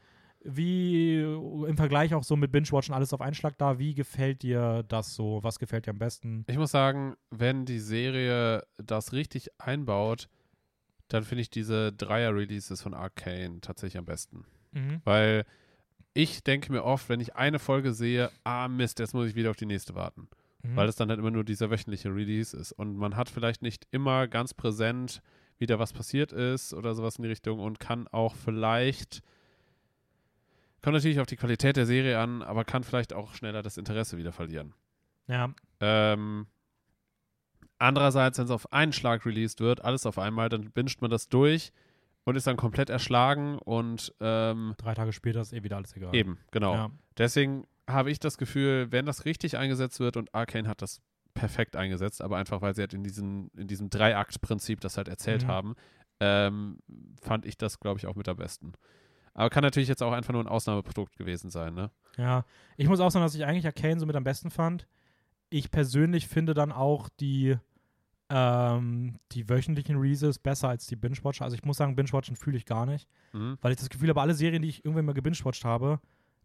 Wie im Vergleich auch so mit Binge-Watchen alles auf einen Schlag da. Wie gefällt dir das so? Was gefällt dir am besten? Ich muss sagen, wenn die Serie das richtig einbaut, dann finde ich diese Dreier-Releases von Arcane tatsächlich am besten. Mhm. Weil ich denke mir oft, wenn ich eine Folge sehe, ah Mist, jetzt muss ich wieder auf die nächste warten. Mhm. Weil es dann halt immer nur dieser wöchentliche Release ist. Und man hat vielleicht nicht immer ganz präsent, wieder was passiert ist oder sowas in die Richtung und kann auch vielleicht, kommt natürlich auf die Qualität der Serie an, aber kann vielleicht auch schneller das Interesse wieder verlieren. ja, Ähm, andererseits, wenn es auf einen Schlag released wird, alles auf einmal, dann binscht man das durch und ist dann komplett erschlagen und ähm, drei Tage später ist eh wieder alles egal. eben, genau. Ja. Deswegen habe ich das Gefühl, wenn das richtig eingesetzt wird und Arcane hat das perfekt eingesetzt, aber einfach, weil sie halt in diesem, in diesem Dreiakt-Prinzip das halt erzählt Mhm. haben, ähm, fand ich das, glaube ich, auch mit am besten. Aber kann natürlich jetzt auch einfach nur ein Ausnahmeprodukt gewesen sein, ne? Ja, ich muss auch sagen, dass ich eigentlich Arcane so mit am besten fand. Ich persönlich finde dann auch die, ähm, die wöchentlichen Releases besser als die Binge-Watcher. Also ich muss sagen, Binge-Watchen fühle ich gar nicht, Mhm. weil ich das Gefühl habe, alle Serien, die ich irgendwann mal gebingewatcht habe,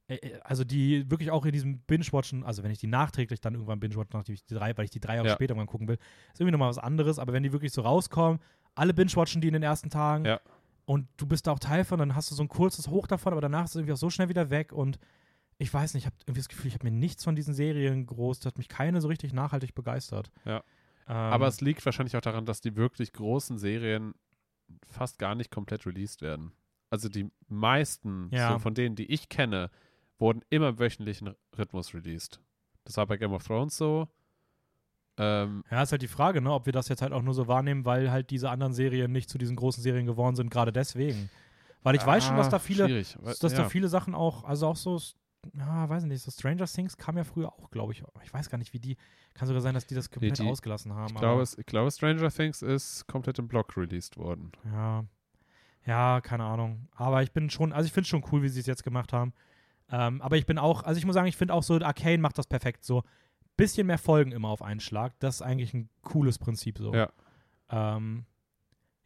äh, äh, also die wirklich auch in diesem Binge-Watchen, also wenn ich die nachträglich dann irgendwann binge-watch, nachdem ich die drei, weil ich die drei Jahre Ja. später irgendwann gucken will, ist irgendwie nochmal was anderes. Aber wenn die wirklich so rauskommen, alle binge-watchen die in den ersten Tagen Ja. Und du bist da auch Teil von, dann hast du so ein kurzes Hoch davon, aber danach ist es irgendwie auch so schnell wieder weg und ich weiß nicht, ich habe irgendwie das Gefühl, ich habe mir nichts von diesen Serien groß, das hat mich keine so richtig nachhaltig begeistert. Ja. Ähm, Aber es liegt wahrscheinlich auch daran, dass die wirklich großen Serien fast gar nicht komplett released werden. Also die meisten Ja. so von denen, die ich kenne, wurden immer im wöchentlichen Rhythmus released. Das war bei Game of Thrones so. Ähm, ja, ist halt die Frage, ne, ob wir das jetzt halt auch nur so wahrnehmen, weil halt diese anderen Serien nicht zu diesen großen Serien geworden sind, gerade deswegen. Weil ich weiß schon, dass da ah, viele, schwierig. dass ja. da viele Sachen auch, also auch so, ja, weiß nicht, so Stranger Things kam ja früher auch, glaube ich. Ich weiß gar nicht, wie die, kann sogar sein, dass die das komplett die- ausgelassen haben. ich, glaube, es, ich glaube, Stranger Things ist komplett im Block released worden. ja, ja, keine Ahnung. Aber ich bin schon, also ich finde es schon cool, wie sie es jetzt gemacht haben. Ähm, aber ich bin auch, also ich muss sagen, ich finde auch so, Arcane macht das perfekt. So, bisschen mehr Folgen immer auf einen Schlag. Das ist eigentlich ein cooles Prinzip so. Ja. Ähm,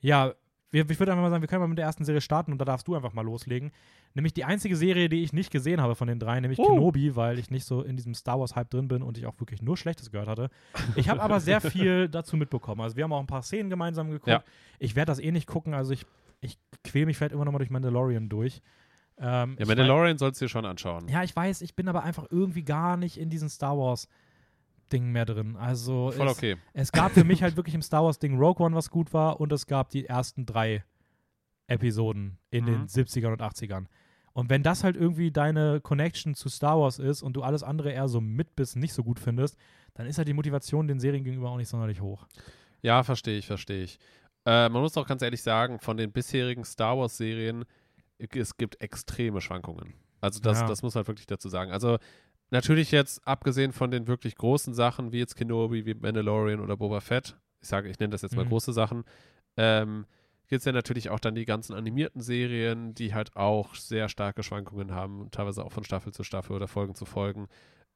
ja, ich würde einfach mal sagen, wir können mal mit der ersten Serie starten und da darfst du einfach mal loslegen. Nämlich die einzige Serie, die ich nicht gesehen habe von den drei, nämlich Oh. Kenobi, weil ich nicht so in diesem Star Wars-Hype drin bin und ich auch wirklich nur Schlechtes gehört hatte. Ich habe aber sehr [laughs] viel dazu mitbekommen. Also wir haben auch ein paar Szenen gemeinsam geguckt. Ja. Ich werde das eh nicht gucken, also ich, ich quäle mich vielleicht immer noch mal durch Mandalorian durch. Ähm, Ja, Mandalorian sollst du dir schon anschauen. ja, ich weiß, ich bin aber einfach irgendwie gar nicht in diesen Star Wars-Ding mehr drin. Also Voll es, okay. es gab für mich halt wirklich im Star Wars-Ding Rogue One, was gut war, und es gab die ersten drei Episoden in den Mhm. 70ern und 80ern. Und wenn das halt irgendwie deine Connection zu Star Wars ist und du alles andere eher so mit bis nicht so gut findest, dann ist halt die Motivation den Serien gegenüber auch nicht sonderlich hoch. Ja, verstehe ich, verstehe ich. Äh, man muss auch ganz ehrlich sagen, von den bisherigen Star Wars-Serien, es gibt extreme Schwankungen. Also das, Ja. das muss man wirklich dazu sagen. Also natürlich jetzt, abgesehen von den wirklich großen Sachen, wie jetzt Kenobi, wie Mandalorian oder Boba Fett, ich sage, ich nenne das jetzt mal Mhm. große Sachen, ähm, gibt es ja natürlich auch dann die ganzen animierten Serien, die halt auch sehr starke Schwankungen haben, teilweise auch von Staffel zu Staffel oder Folgen zu Folgen.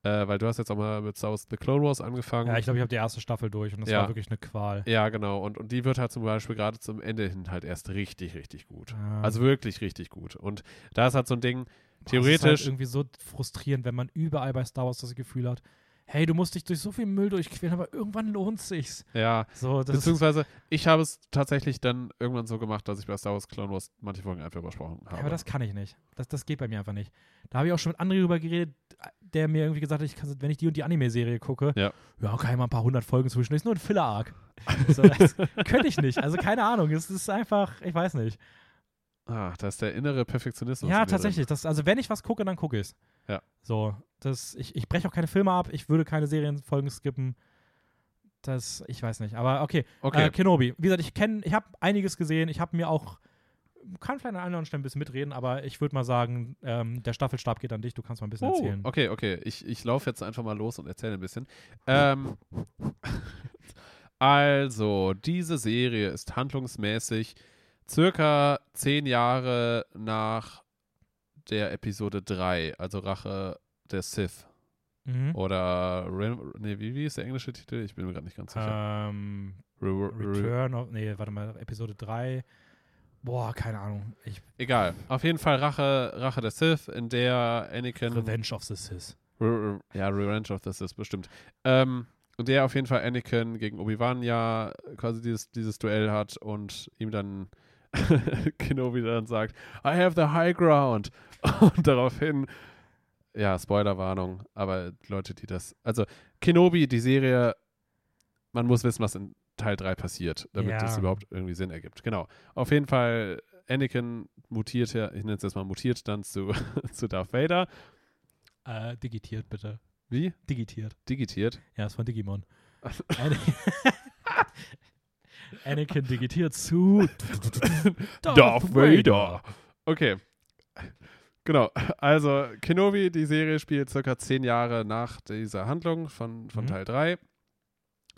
Äh, weil du hast jetzt auch mal mit Wars The Clone Wars angefangen. Ja, ich glaube, ich habe die erste Staffel durch und das Ja. war wirklich eine Qual. Ja, genau. Und, und die wird halt zum Beispiel gerade zum Ende hin halt erst richtig, richtig gut. Ja. Also wirklich richtig gut. Und da ist halt so ein Ding, Boah, Es ist theoretisch, halt irgendwie so frustrierend, wenn man überall bei Star Wars das Gefühl hat, hey, du musst dich durch so viel Müll durchquälen, aber irgendwann lohnt sich's. ja, So, das beziehungsweise ich habe es tatsächlich dann irgendwann so gemacht, dass ich bei Star Wars Clone Wars manche Folgen einfach übersprochen habe. ja, aber das kann ich nicht. Das, das geht bei mir einfach nicht. Da habe ich auch schon mit André drüber geredet, der mir irgendwie gesagt hat, ich kann, wenn ich die und die Anime-Serie gucke, Ja. ja, kann ich mal ein paar hundert Folgen zwischen, ist nur ein Filler-Arc. [laughs] so, das könnte ich nicht. Also keine Ahnung, es ist einfach, ich weiß nicht. Ah, da ist der innere Perfektionismus. Ja, tatsächlich. Das, also wenn ich was gucke, dann gucke ich's. Ja. So, das, ich, ich breche auch keine Filme ab, ich würde keine Serienfolgen skippen. Das, ich weiß nicht. Aber okay. Okay, Äh, Kenobi. Wie gesagt, ich kenne, ich habe einiges gesehen. Ich habe mir auch, kann vielleicht an anderen Stelle ein bisschen mitreden, aber ich würde mal sagen, ähm, der Staffelstab geht an dich. Du kannst mal ein bisschen oh, erzählen. okay, okay. Ich, ich laufe jetzt einfach mal los und erzähle ein bisschen. Ähm, [laughs] also, diese Serie ist handlungsmäßig circa zehn Jahre nach der Episode 3, also Rache der Sith. Mhm. Oder, nee, wie, wie ist der englische Titel? Ich bin mir gerade nicht ganz sicher. Ähm, Re Re Return of, nee, warte mal, Episode 3. Boah, keine Ahnung. Ich, Egal. Auf jeden Fall Rache, Rache der Sith, in der Anakin. Revenge of the Sith. Re ja, Revenge of the Sith, bestimmt. Ähm, und der auf jeden Fall Anakin gegen Obi-Wan ja quasi dieses, dieses Duell hat und ihm dann [laughs] Kenobi dann sagt, I have the high ground. [laughs] Und daraufhin, ja, Spoilerwarnung, aber Leute, die das, also Kenobi, die Serie, man muss wissen, was in Teil 3 passiert, damit Ja. das überhaupt irgendwie Sinn ergibt. Genau. Auf jeden Fall, Anakin mutiert ja, ich nenne es jetzt mal mutiert dann zu, [laughs] zu Darth Vader. Äh, digitiert bitte. Wie? Digitiert. Digitiert. Ja, ist von Digimon. Ana- Anakin digitiert zu [laughs] Okay. Genau. Also, Kenobi, die Serie spielt circa zehn Jahre nach dieser Handlung von, von Mhm. Teil 3. Äh,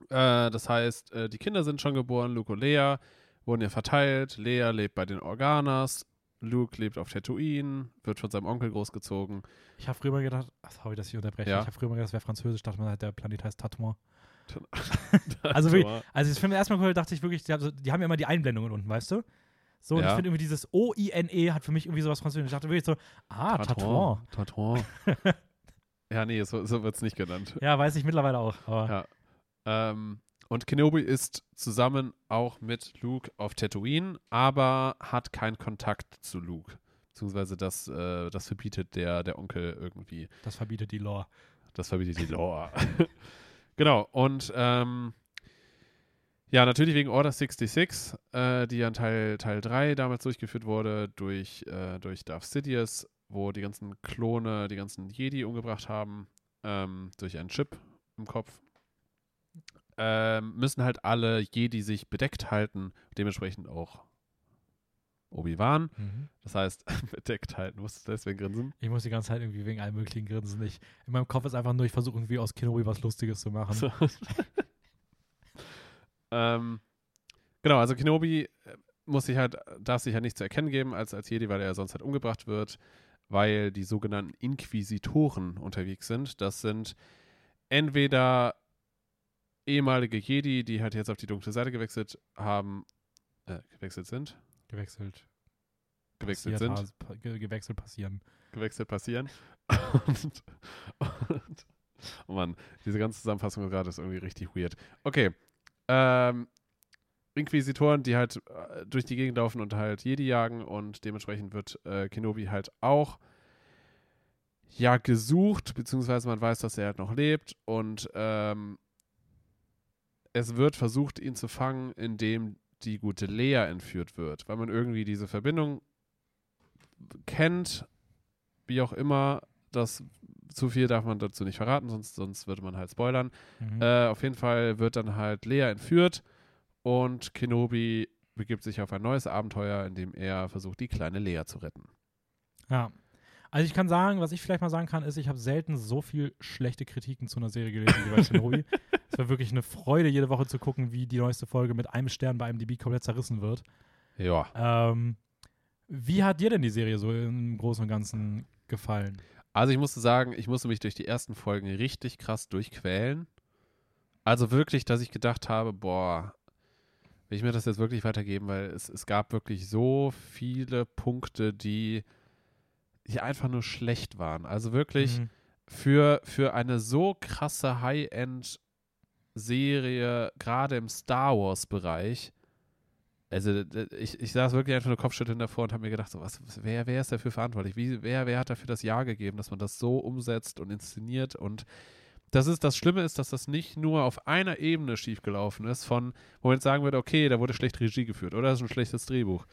das heißt, äh, die Kinder sind schon geboren, Luke und Leia wurden ja verteilt. Leia lebt bei den Organas. Luke lebt auf Tatooine, wird von seinem Onkel großgezogen. Ich habe früher mal gedacht, ach, sorry, dass ich unterbreche. Ja. Ich habe früher mal gedacht, das wäre französisch, dachte man, der Planet heißt Tatouin. [laughs] [laughs] Also [laughs] wirklich, als ich Film erstmal habe, dachte ich wirklich, die haben, ja immer die Einblendungen unten, weißt du? So, und Ja. ich finde irgendwie dieses O-I-N-E hat für mich irgendwie sowas französisch. Ich dachte wirklich so, ah, Tatouin. Tatouin. ja, nee, so, so wird es nicht genannt. Ja, weiß ich mittlerweile auch. Ja. Ähm, und Kenobi ist zusammen auch mit Luke auf Tatooine, aber hat keinen Kontakt zu Luke. beziehungsweise das, äh, das verbietet der, der Onkel irgendwie. Das verbietet die Lore. Das verbietet die Lore. Genau, und ähm, ja, natürlich wegen Order 66, äh, die ja in Teil, Teil 3 damals durchgeführt wurde durch, äh, durch Darth Sidious, wo die ganzen Klone, die ganzen Jedi umgebracht haben, ähm, durch einen Chip im Kopf. Ähm, müssen halt alle Jedi sich bedeckt halten, dementsprechend auch Obi-Wan. Mhm. Das heißt, [laughs] bedeckt halten, musst du deswegen grinsen. Ich muss die ganze Zeit irgendwie wegen allem möglichen grinsen. Ich, in meinem Kopf ist einfach nur, ich versuche irgendwie aus Kenobi was Lustiges zu machen. So. [laughs] ähm, genau, also Kenobi äh, muss sich halt, darf sich halt nicht zu erkennen geben als, als Jedi, weil er sonst halt umgebracht wird, weil die sogenannten Inquisitoren unterwegs sind. Das sind entweder ehemalige Jedi, die halt jetzt auf die dunkle Seite gewechselt haben, äh, gewechselt sind, Gewechselt. gewechselt sind, ha- pa- ge- gewechselt passieren. gewechselt passieren. [laughs] Und, [laughs] und oh Mann, diese ganze Zusammenfassung gerade ist irgendwie richtig weird. Okay. Ähm, Inquisitoren, die halt äh, durch die Gegend laufen und halt Jedi jagen und dementsprechend wird äh, Kenobi halt auch ja gesucht, beziehungsweise man weiß, dass er halt noch lebt und ähm, es wird versucht, ihn zu fangen, indem die gute Lea entführt wird, weil man irgendwie diese Verbindung kennt, wie auch immer, das zu viel darf man dazu nicht verraten, sonst, sonst würde man halt spoilern. Mhm. Äh, auf jeden Fall wird dann halt Lea entführt und Kenobi begibt sich auf ein neues Abenteuer, in dem er versucht, die kleine Lea zu retten. Ja. Also ich kann sagen, was ich vielleicht mal sagen kann, ist, ich habe selten so viel schlechte Kritiken zu einer Serie gelesen wie bei Kenobi. [laughs] es war wirklich eine Freude, jede Woche zu gucken, wie die neueste Folge mit einem Stern bei IMDb komplett zerrissen wird. Ja. Ähm, wie hat dir denn die Serie so im Großen und Ganzen gefallen? Also ich musste sagen, ich musste mich durch die ersten Folgen richtig krass durchquälen. Also wirklich, dass ich gedacht habe, boah, will ich mir das jetzt wirklich weitergeben, weil es, es gab wirklich so viele Punkte, die, die einfach nur schlecht waren. Also wirklich Mhm. für, für eine so krasse High-End-Serie, gerade im Star Wars-Bereich, also ich, ich saß wirklich einfach nur Kopfschütteln davor und habe mir gedacht, so, was, wer, wer ist dafür verantwortlich? Wie, wer, wer hat dafür das Ja gegeben, dass man das so umsetzt und inszeniert? Und das ist das Schlimme ist, dass das nicht nur auf einer Ebene schiefgelaufen ist, von wo man jetzt sagen würde, okay, da wurde schlecht Regie geführt oder das ist ein schlechtes Drehbuch.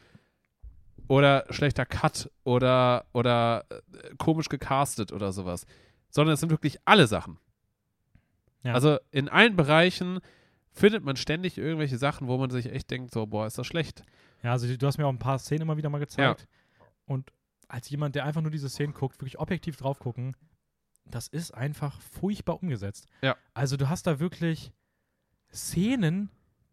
Oder schlechter Cut oder, oder äh, komisch gecastet oder sowas. Sondern es sind wirklich alle Sachen. Ja. Also in allen Bereichen findet man ständig irgendwelche Sachen, wo man sich echt denkt, so, boah, ist das schlecht. Ja, also du hast mir auch ein paar Szenen immer wieder mal gezeigt. Und als jemand, der einfach nur diese Szenen guckt, wirklich objektiv drauf gucken, das ist einfach furchtbar umgesetzt. Ja. Also du hast da wirklich Szenen,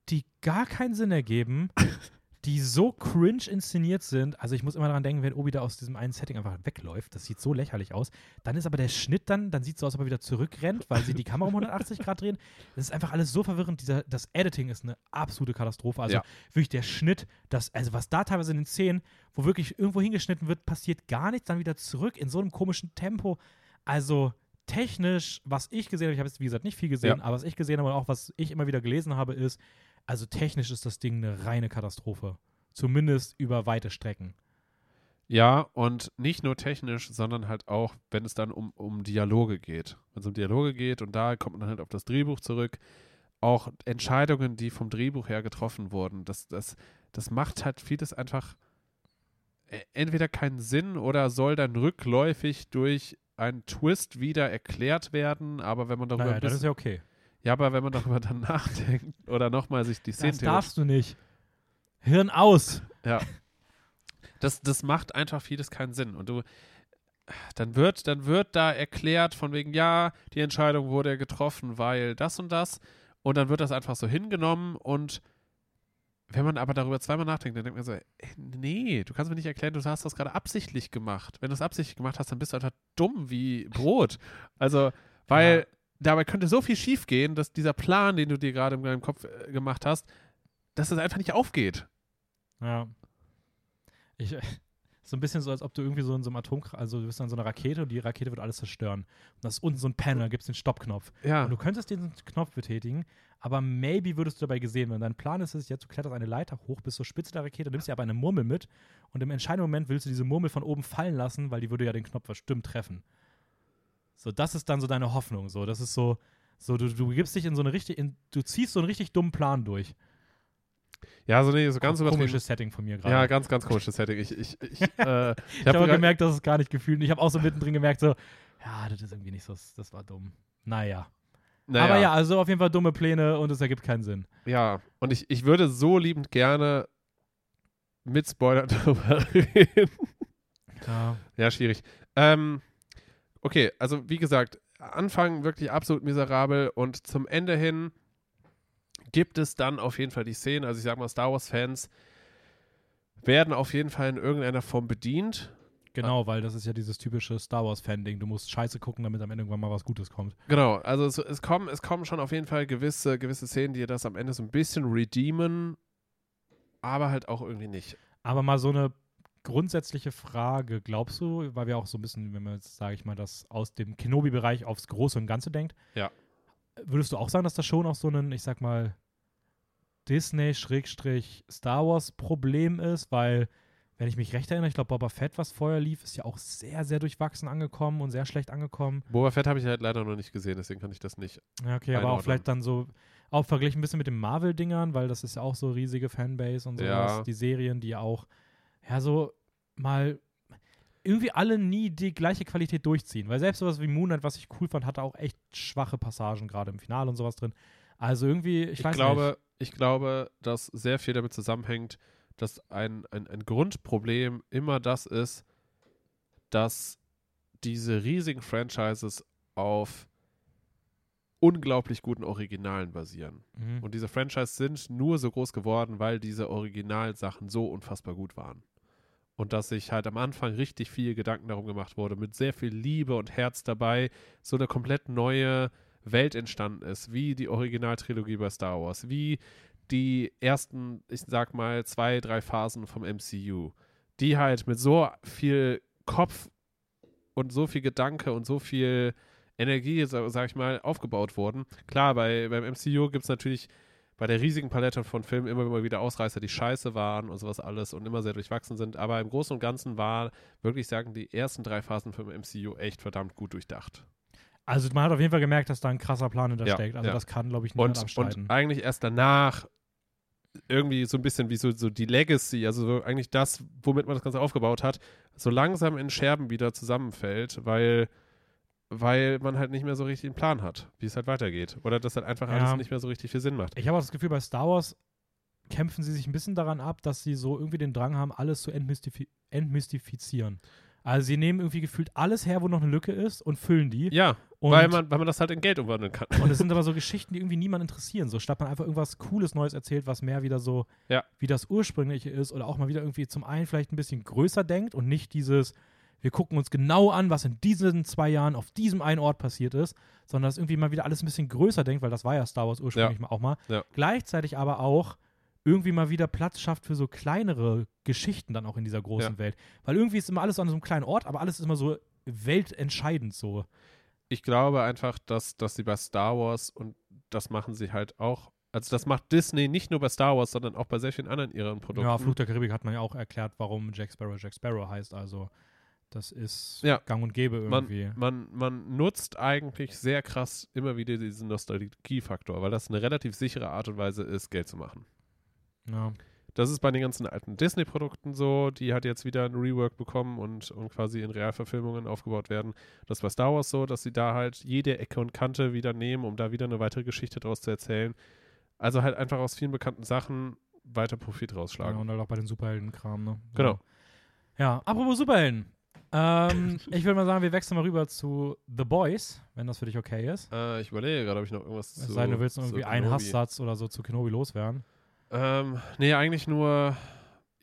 die gar keinen Sinn ergeben, [laughs] die so cringe inszeniert sind. Also ich muss immer daran denken, wenn Obi da aus diesem einen Setting einfach wegläuft, das sieht so lächerlich aus. Dann ist aber der Schnitt dann, dann sieht es so aus, als ob er wieder zurückrennt, weil sie die Kamera um 180 Grad drehen. Das ist einfach alles so verwirrend. Dieser, das Editing ist eine absolute Katastrophe. Also Ja. wirklich der Schnitt, das, also was da teilweise in den Szenen, wo wirklich irgendwo hingeschnitten wird, passiert gar nichts, dann wieder zurück in so einem komischen Tempo. Also technisch, was ich gesehen habe, ich habe jetzt wie gesagt nicht viel gesehen, Ja. aber was ich gesehen habe und auch was ich immer wieder gelesen habe, ist, also technisch ist das Ding eine reine Katastrophe. Zumindest über weite Strecken. Ja, und nicht nur technisch, sondern halt auch, wenn es dann um, um Dialoge geht. Wenn es um Dialoge geht und da kommt man halt auf das Drehbuch zurück. Auch Entscheidungen, die vom Drehbuch her getroffen wurden, das, das, das macht halt vieles einfach äh, entweder keinen Sinn oder soll dann rückläufig durch einen Twist wieder erklärt werden. Aber wenn man darüber Naja, ein das ist bisschen, ja okay. Ja, aber wenn man darüber dann [laughs] nachdenkt oder nochmal sich die Szenen Das darfst du nicht. Hirn aus. Ja. Das, das macht einfach vieles keinen Sinn. Und du, dann wird, dann wird da erklärt von wegen, ja, die Entscheidung wurde getroffen, weil das und das. Und dann wird das einfach so hingenommen und wenn man aber darüber zweimal nachdenkt, dann denkt man so, ey, nee, du kannst mir nicht erklären, du hast das gerade absichtlich gemacht. Wenn du es absichtlich gemacht hast, dann bist du einfach dumm wie Brot. Also, weil Ja. Dabei könnte so viel schiefgehen, dass dieser Plan, den du dir gerade in deinem Kopf äh, gemacht hast, dass es einfach nicht aufgeht. Ja. Ich, [laughs] so ein bisschen so, als ob du irgendwie so in so einem Atom, also du bist an so einer Rakete und die Rakete wird alles zerstören. Und das ist unten so ein Panel, da gibt es den Stoppknopf. Ja. Und du könntest diesen Knopf betätigen, aber maybe würdest du dabei gesehen, wenn dein Plan ist es jetzt, du kletterst eine Leiter hoch bis zur Spitze der Rakete, nimmst dir aber eine Murmel mit und im entscheidenden Moment willst du diese Murmel von oben fallen lassen, weil die würde ja den Knopf bestimmt treffen. So, das ist dann so deine Hoffnung. So, das ist so, so du, du gibst dich in so eine richtig, in, du ziehst so einen richtig dummen Plan durch. Ja, so, nee, so ganz komisches Setting von mir gerade. Ja, ganz, ganz komisches Setting. Ich, ich, ich, [laughs] äh, ich habe hab gemerkt, dass es gar nicht gefühlt. Ich habe auch so mittendrin gemerkt, so, ja, das ist irgendwie nicht so, das war dumm. Naja. naja, Aber ja, also auf jeden Fall dumme Pläne und es ergibt keinen Sinn. Ja, und ich, ich würde so liebend gerne mit Spoilern [laughs] darüber reden. Ja. Ja, schwierig. Ähm, okay, also wie gesagt, Anfang wirklich absolut miserabel und zum Ende hin gibt es dann auf jeden Fall die Szenen, also ich sag mal, Star Wars-Fans werden auf jeden Fall in irgendeiner Form bedient. Genau, weil das ist ja dieses typische Star Wars-Fan-Ding. Du musst Scheiße gucken, damit am Ende irgendwann mal was Gutes kommt. Genau, also es, es, kommen, es kommen schon auf jeden Fall gewisse, gewisse Szenen, die das am Ende so ein bisschen redeemen, aber halt auch irgendwie nicht. Aber mal so eine grundsätzliche Frage, glaubst du, weil wir auch so ein bisschen, wenn man jetzt, sage ich mal, das aus dem Kenobi-Bereich aufs Große und Ganze denkt, Ja. würdest du auch sagen, dass das schon auch so ein, ich sag mal, Disney-Star Wars-Problem ist? Weil, wenn ich mich recht erinnere, ich glaube, Boba Fett, was vorher lief, ist ja auch sehr, sehr durchwachsen angekommen und sehr schlecht angekommen. Boba Fett habe ich halt leider noch nicht gesehen, deswegen kann ich das nicht. Ja, okay, aber auch vielleicht dann so, auch verglichen ein bisschen mit den Marvel-Dingern, weil das ist ja auch so riesige Fanbase und sowas. Ja. Die Serien, die ja auch, ja, so mal irgendwie alle nie die gleiche Qualität durchziehen. Weil selbst sowas wie Moonlight, was ich cool fand, hatte auch echt schwache Passagen, gerade im Finale und sowas drin. Also irgendwie, ich, Ich, weiß glaube, ich glaube, dass sehr viel damit zusammenhängt, dass ein, ein, ein Grundproblem immer das ist, dass diese riesigen Franchises auf unglaublich guten Originalen basieren. nicht. Mhm. Und diese Franchises sind nur so groß geworden, weil diese Originalsachen so unfassbar gut waren. Und dass sich halt am Anfang richtig viel Gedanken darum gemacht wurde, mit sehr viel Liebe und Herz dabei, so eine komplett neue Welt entstanden ist, wie die Originaltrilogie bei Star Wars, wie die ersten, ich sag mal, zwei, drei Phasen vom MCU, die halt mit so viel Kopf und so viel Gedanke und so viel Energie, sa- sag ich mal, aufgebaut wurden. Klar, bei, beim MCU gibt es natürlich bei der riesigen Palette von Filmen immer wieder Ausreißer, die scheiße waren und sowas alles und immer sehr durchwachsen sind. Aber im Großen und Ganzen war, wirklich sagen, die ersten drei Phasen vom MCU echt verdammt gut durchdacht. Also man hat auf jeden Fall gemerkt, dass da ein krasser Plan hinter Ja, steckt. Also ja. das kann, glaube ich, niemand Und, abstreiten. und eigentlich erst danach irgendwie so ein bisschen wie so, so die Legacy, also so eigentlich das, womit man das Ganze aufgebaut hat, so langsam in Scherben wieder zusammenfällt, weil, weil man halt nicht mehr so richtig einen Plan hat, wie es halt weitergeht. Oder dass halt einfach Ja. alles nicht mehr so richtig viel Sinn macht. Ich habe auch das Gefühl, bei Star Wars kämpfen sie sich ein bisschen daran ab, dass sie so irgendwie den Drang haben, alles zu entmystifi entmystifizieren. Also sie nehmen irgendwie gefühlt alles her, wo noch eine Lücke ist und füllen die. Ja, und, weil, man, weil man das halt in Geld umwandeln kann. und es sind [laughs] aber so Geschichten, die irgendwie niemand interessieren. So statt man einfach irgendwas Cooles Neues erzählt, was mehr wieder so Ja. wie das ursprüngliche ist oder auch mal wieder irgendwie zum einen vielleicht ein bisschen größer denkt und nicht dieses wir gucken uns genau an, was in diesen zwei Jahren auf diesem einen Ort passiert ist, sondern dass irgendwie mal wieder alles ein bisschen größer denkt, weil das war ja Star Wars ursprünglich mal auch mal. Ja. Gleichzeitig aber auch irgendwie mal wieder Platz schafft für so kleinere Geschichten dann auch in dieser großen Ja. Welt. Weil irgendwie ist immer alles an so einem kleinen Ort, aber alles ist immer so weltentscheidend so. Ich glaube einfach, dass, dass sie bei Star Wars und das machen sie halt auch, also das macht Disney nicht nur bei Star Wars, sondern auch bei sehr vielen anderen ihren Produkten. Ja, Flug der Karibik hat man ja auch erklärt, warum Jack Sparrow Jack Sparrow heißt. Also das ist Ja. gang und gäbe irgendwie. Man, man nutzt eigentlich sehr krass immer wieder diesen Nostalgie-Faktor, weil das eine relativ sichere Art und Weise ist, Geld zu machen. ja. Das ist bei den ganzen alten Disney-Produkten so, die hat jetzt wieder ein Rework bekommen und, und quasi in Realverfilmungen aufgebaut werden. Das ist bei Star Wars so, dass sie da halt jede Ecke und Kante wieder nehmen, um da wieder eine weitere Geschichte draus zu erzählen. Also halt einfach aus vielen bekannten Sachen weiter Profit ja. rausschlagen. Und halt auch bei den Superhelden-Kram, ne? So. Genau. Ja, apropos Superhelden. Ähm, ich würde mal sagen, wir wechseln mal rüber zu The Boys, wenn das für dich okay ist. Äh, ich überlege gerade, ob ich noch irgendwas Es zu sei denn, du willst noch irgendwie einen Hasssatz oder so zu Kenobi loswerden. Ähm, nee, eigentlich nur,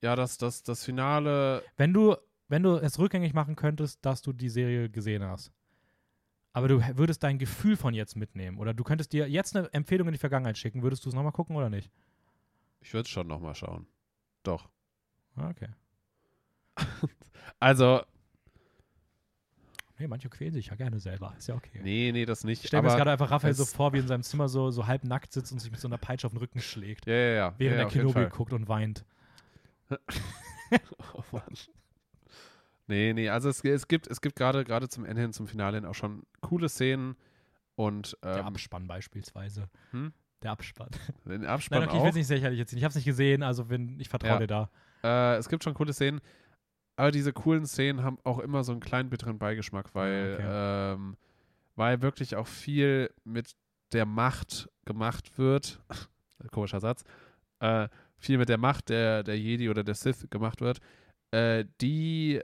ja, das, das, das Finale. Wenn du, wenn du es rückgängig machen könntest, dass du die Serie gesehen hast, aber du würdest dein Gefühl von jetzt mitnehmen oder du könntest dir jetzt eine Empfehlung in die Vergangenheit schicken, würdest du es nochmal gucken oder nicht? Ich würde schon nochmal schauen. Doch. Ah, Okay. [laughs] Also, Nee, manche quälen sich ja gerne selber. Ist ja okay. nee, nee, das nicht. Ich stelle mir gerade einfach Raphael so vor, wie in seinem Zimmer so, so halb nackt sitzt und sich mit so einer Peitsche auf den Rücken schlägt, ja, ja, ja. während ja, er Kenobi guckt und weint. [laughs] Oh Mann. Nee, nee, also es, es gibt, es gibt gerade gerade zum Ende hin, zum Finale hin auch schon coole Szenen und Der ähm, Abspann beispielsweise. Hm? Der Abspann. [laughs] den Nein, Abspann okay, ich will auch. es nicht sicherlich jetzt Ich habe es nicht gesehen, also wenn, ich vertraue Ja. dir da. Äh, es gibt schon coole Szenen, aber diese coolen Szenen haben auch immer so einen kleinen bitteren Beigeschmack, weil, ähm, weil wirklich auch viel mit der Macht gemacht wird. [laughs] Komischer Satz. Äh, viel mit der Macht der, der Jedi oder der Sith gemacht wird, äh, die,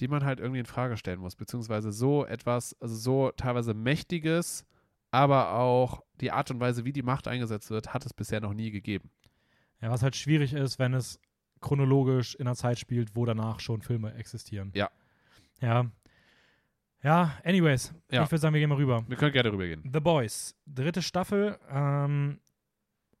die man halt irgendwie in Frage stellen muss, beziehungsweise so etwas, also so teilweise Mächtiges, aber auch die Art und Weise, wie die Macht eingesetzt wird, hat es bisher noch nie gegeben. Ja, was halt schwierig ist, wenn es chronologisch in einer Zeit spielt, wo danach schon Filme existieren. Ja. Ja. Ja, anyways. Ja. Ich würde sagen, wir gehen mal rüber. Wir können gerne rübergehen. The Boys, dritte Staffel. Ähm,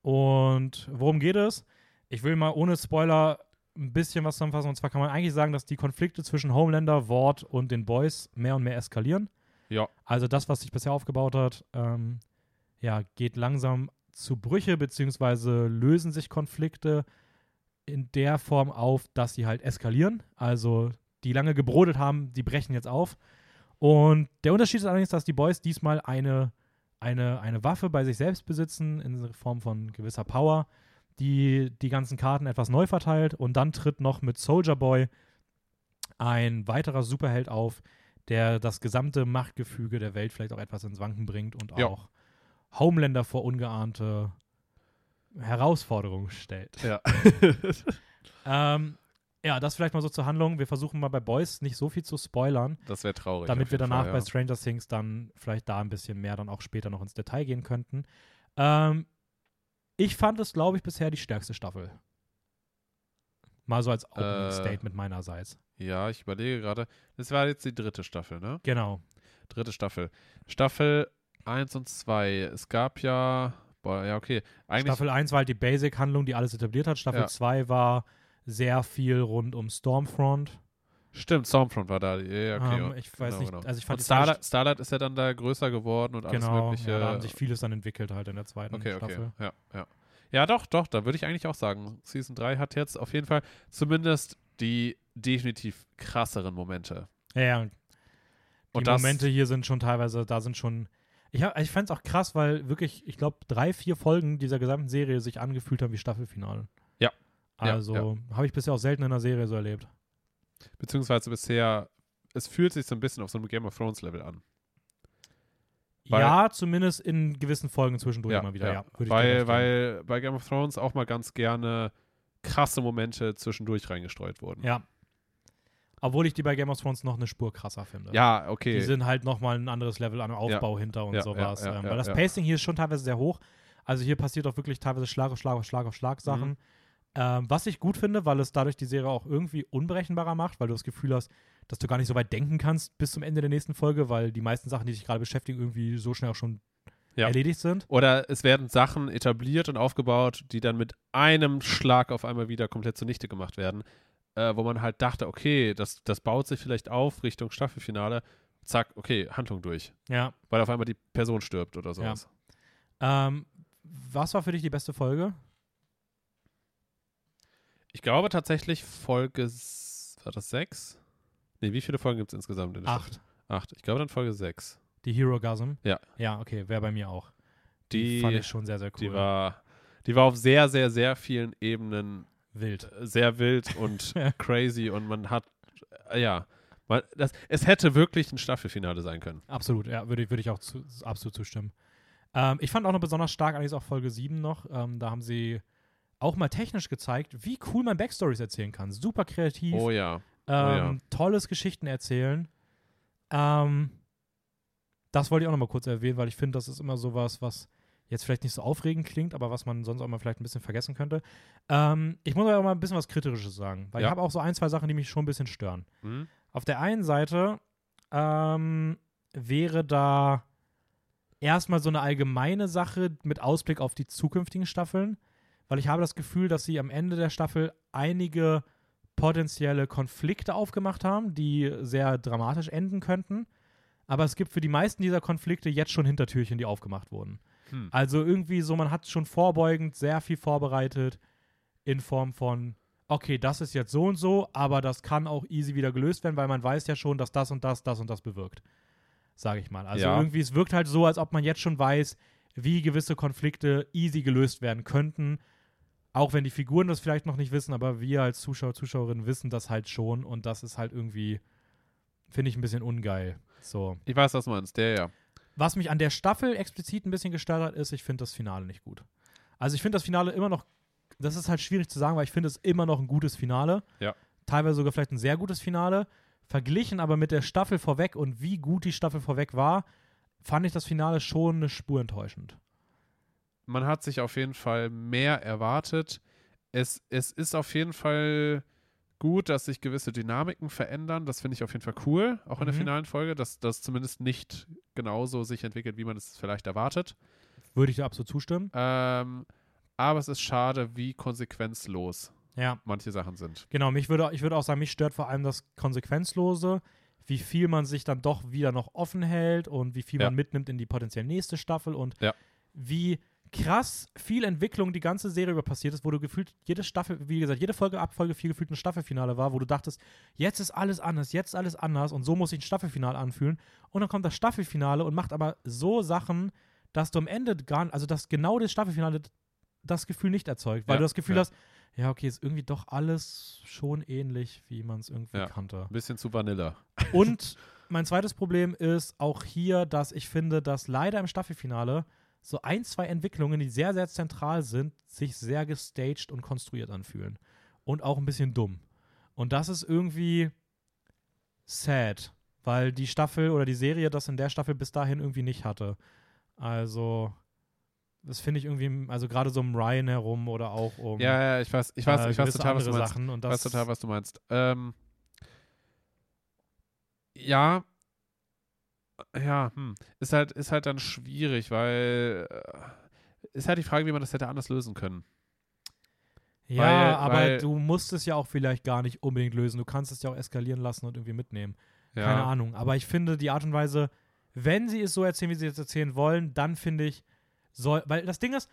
und worum geht es? Ich will mal ohne Spoiler ein bisschen was zusammenfassen. Und zwar kann man eigentlich sagen, dass die Konflikte zwischen Homelander, Ward und den Boys mehr und mehr eskalieren. Ja. Also das, was sich bisher aufgebaut hat, ähm, ja, geht langsam zu Brüche, beziehungsweise lösen sich Konflikte in der Form auf, dass sie halt eskalieren. Also die lange gebrodelt haben, die brechen jetzt auf. Und der Unterschied ist allerdings, dass die Boys diesmal eine, eine, eine Waffe bei sich selbst besitzen, in Form von gewisser Power, die die ganzen Karten etwas neu verteilt. Und dann tritt noch mit Soldier Boy ein weiterer Superheld auf, der das gesamte Machtgefüge der Welt vielleicht auch etwas ins Wanken bringt und Ja. auch Homelander vor ungeahnte Herausforderungen stellt. Ja. [laughs] Ähm, ja, das vielleicht mal so zur Handlung. Wir versuchen mal bei Boys nicht so viel zu spoilern, das wäre traurig. damit wir danach Fall, bei ja. Stranger Things dann vielleicht da ein bisschen mehr dann auch später noch ins Detail gehen könnten. Ähm, ich fand es, glaube ich, bisher die stärkste Staffel. Mal so als Opening Äh. Statement meinerseits. Ja, ich überlege gerade. Das war jetzt die dritte Staffel, ne? Genau. Dritte Staffel. Staffel 1 und 2. Es gab ja. Boah, ja, okay. Eigentlich. Staffel 1 war halt die Basic-Handlung, die alles etabliert hat. Staffel Ja. 2 war sehr viel rund um Stormfront. Stimmt, Stormfront war da. Ja, okay. Ähm, ich weiß genau, nicht, genau. also ich fand Und Starlight, Starlight ist ja dann da größer geworden und alles Genau, Mögliche. ja, da haben sich vieles dann entwickelt halt in der zweiten okay, okay. Staffel. Ja, ja. Ja, doch, doch, da würde ich eigentlich auch sagen. Season 3 hat jetzt auf jeden Fall zumindest die definitiv krasseren Momente. Ja, ja. Die Und Momente hier sind schon teilweise, da sind schon. Ich, hab- ich fand es auch krass, weil wirklich, ich glaube, drei, vier Folgen dieser gesamten Serie sich angefühlt haben wie Staffelfinale. Ja. Ja, Also habe ich bisher auch selten in einer Serie so erlebt. beziehungsweise bisher, es fühlt sich so ein bisschen auf so einem Game of Thrones Level an. Weil- ja, zumindest in gewissen Folgen zwischendurch immer wieder, ja. weil, weil bei Game of Thrones auch mal ganz gerne krasse Momente zwischendurch reingestreut wurden. Ja. Obwohl ich die bei Game of Thrones noch eine Spur krasser finde. Ja, okay. Die sind halt nochmal ein anderes Level an Aufbau hinter und Ja, sowas. ja, ja, ähm, ja, weil das ja. Pacing hier ist schon teilweise sehr hoch. Also hier passiert auch wirklich teilweise Schlag auf Schlag auf Schlag auf Schlag Sachen. Mhm. Ähm, was ich gut finde, weil es dadurch die Serie auch irgendwie unberechenbarer macht, weil du das Gefühl hast, dass du gar nicht so weit denken kannst bis zum Ende der nächsten Folge, weil die meisten Sachen, die dich gerade beschäftigen, irgendwie so schnell auch schon Ja. erledigt sind. Oder es werden Sachen etabliert und aufgebaut, die dann mit einem Schlag auf einmal wieder komplett zunichte gemacht werden. Äh, wo man halt dachte, okay, das, das baut sich vielleicht auf Richtung Staffelfinale. Zack, okay, Handlung durch. Ja. Weil auf einmal die Person stirbt oder sowas. Ähm, was war für dich die beste Folge? Ich glaube tatsächlich Folge, war das sechs? Nee, wie viele Folgen gibt es insgesamt in der Staffel? Acht. Acht. Ich glaube dann Folge sechs. Die Hero Gasm? Ja. Ja, okay, wäre bei mir auch. Die, Die- fand ich schon sehr, sehr cool. Die war, die war auf sehr, sehr, sehr vielen Ebenen wild. äh, sehr wild und [laughs] crazy und man hat, äh, ja, man, das, es hätte wirklich ein Staffelfinale sein können. Absolut, ja, würde ich, würde ich auch zu, absolut zustimmen. Ähm, ich fand auch noch besonders stark, allerdings auch Folge 7 noch. Ähm, da haben sie auch mal technisch gezeigt, wie cool man Backstories erzählen kann. Super kreativ. Oh ja. ähm, ja. Tolles Geschichten erzählen. Ähm, das wollte ich auch noch mal kurz erwähnen, weil ich finde, das ist immer sowas, was jetzt vielleicht nicht so aufregend klingt, aber was man sonst auch mal vielleicht ein bisschen vergessen könnte. Ähm, ich muss aber auch mal ein bisschen was Kritisches sagen, weil Ja. ich habe auch so ein, zwei Sachen, die mich schon ein bisschen stören. Hm? Auf der einen Seite ähm, wäre da erstmal so eine allgemeine Sache mit Ausblick auf die zukünftigen Staffeln, weil ich habe das Gefühl, dass sie am Ende der Staffel einige potenzielle Konflikte aufgemacht haben, die sehr dramatisch enden könnten. Aber es gibt für die meisten dieser Konflikte jetzt schon Hintertürchen, die aufgemacht wurden. Hm. Also irgendwie so, man hat schon vorbeugend sehr viel vorbereitet in Form von, okay, das ist jetzt so und so, aber das kann auch easy wieder gelöst werden, weil man weiß ja schon, dass das und das, das und das bewirkt. Sage ich mal. Also Ja. irgendwie, es wirkt halt so, als ob man jetzt schon weiß, wie gewisse Konflikte easy gelöst werden könnten. Auch wenn die Figuren das vielleicht noch nicht wissen, aber wir als Zuschauer, Zuschauerinnen wissen das halt schon und das ist halt irgendwie, finde ich ein bisschen ungeil. So. Ich weiß, was du meinst. Der, ja. Was mich an der Staffel explizit ein bisschen gestört hat, ist, ich finde das Finale nicht gut. Also ich finde das Finale immer noch, das ist halt schwierig zu sagen, weil ich finde es immer noch ein gutes Finale. Ja. Teilweise sogar vielleicht ein sehr gutes Finale. Verglichen aber mit der Staffel vorweg und wie gut die Staffel vorweg war, fand ich das Finale schon eine Spur enttäuschend. man hat sich auf jeden Fall mehr erwartet. Es, es ist auf jeden Fall gut, dass sich gewisse Dynamiken verändern. Das finde ich auf jeden Fall cool, auch in der Mhm. finalen Folge, dass das zumindest nicht genauso sich entwickelt, wie man es vielleicht erwartet. Würde ich dir absolut zustimmen. Ähm, aber es ist schade, wie konsequenzlos Ja. manche Sachen sind. Genau, mich würde, ich würde auch sagen, mich stört vor allem das Konsequenzlose, wie viel man sich dann doch wieder noch offen hält und wie viel Ja. man mitnimmt in die potenziell nächste Staffel und Ja. wie krass viel Entwicklung die ganze Serie über passiert ist, wo du gefühlt jede Staffel, wie gesagt, jede Folge ab Folge 4 gefühlt ein Staffelfinale war, wo du dachtest, jetzt ist alles anders, jetzt ist alles anders und so muss sich ein Staffelfinale anfühlen. Und dann kommt das Staffelfinale und macht aber so Sachen, dass du am Ende gar also dass genau das Staffelfinale das Gefühl nicht erzeugt, weil Ja, du das Gefühl ja. hast, ja, okay, ist irgendwie doch alles schon ähnlich, wie man es irgendwie Ja. kannte. Ein bisschen zu Vanilla. Und [laughs] mein zweites Problem ist auch hier, dass ich finde, dass leider im Staffelfinale so ein, zwei Entwicklungen, die sehr, sehr zentral sind, sich sehr gestaged und konstruiert anfühlen. Und auch ein bisschen dumm. Und das ist irgendwie sad, weil die Staffel oder die Serie das in der Staffel bis dahin irgendwie nicht hatte. Also, das finde ich irgendwie, also gerade so um Ryan herum oder auch um Ja, ja, ich weiß, ich weiß, äh, ich weiß total, was du meinst. Sachen. Und Ich das weiß total, was du meinst. Ähm, ja, ja, hm. ist halt, ist halt dann schwierig, weil äh, ist halt die Frage, wie man das hätte anders lösen können. Ja, Weil- aber weil- du musst es ja auch vielleicht gar nicht unbedingt lösen. Du kannst es ja auch eskalieren lassen und irgendwie mitnehmen. Ja. Keine Ahnung. Aber ich finde die Art und Weise, wenn sie es so erzählen, wie sie es erzählen wollen, dann finde ich, soll, weil das Ding ist,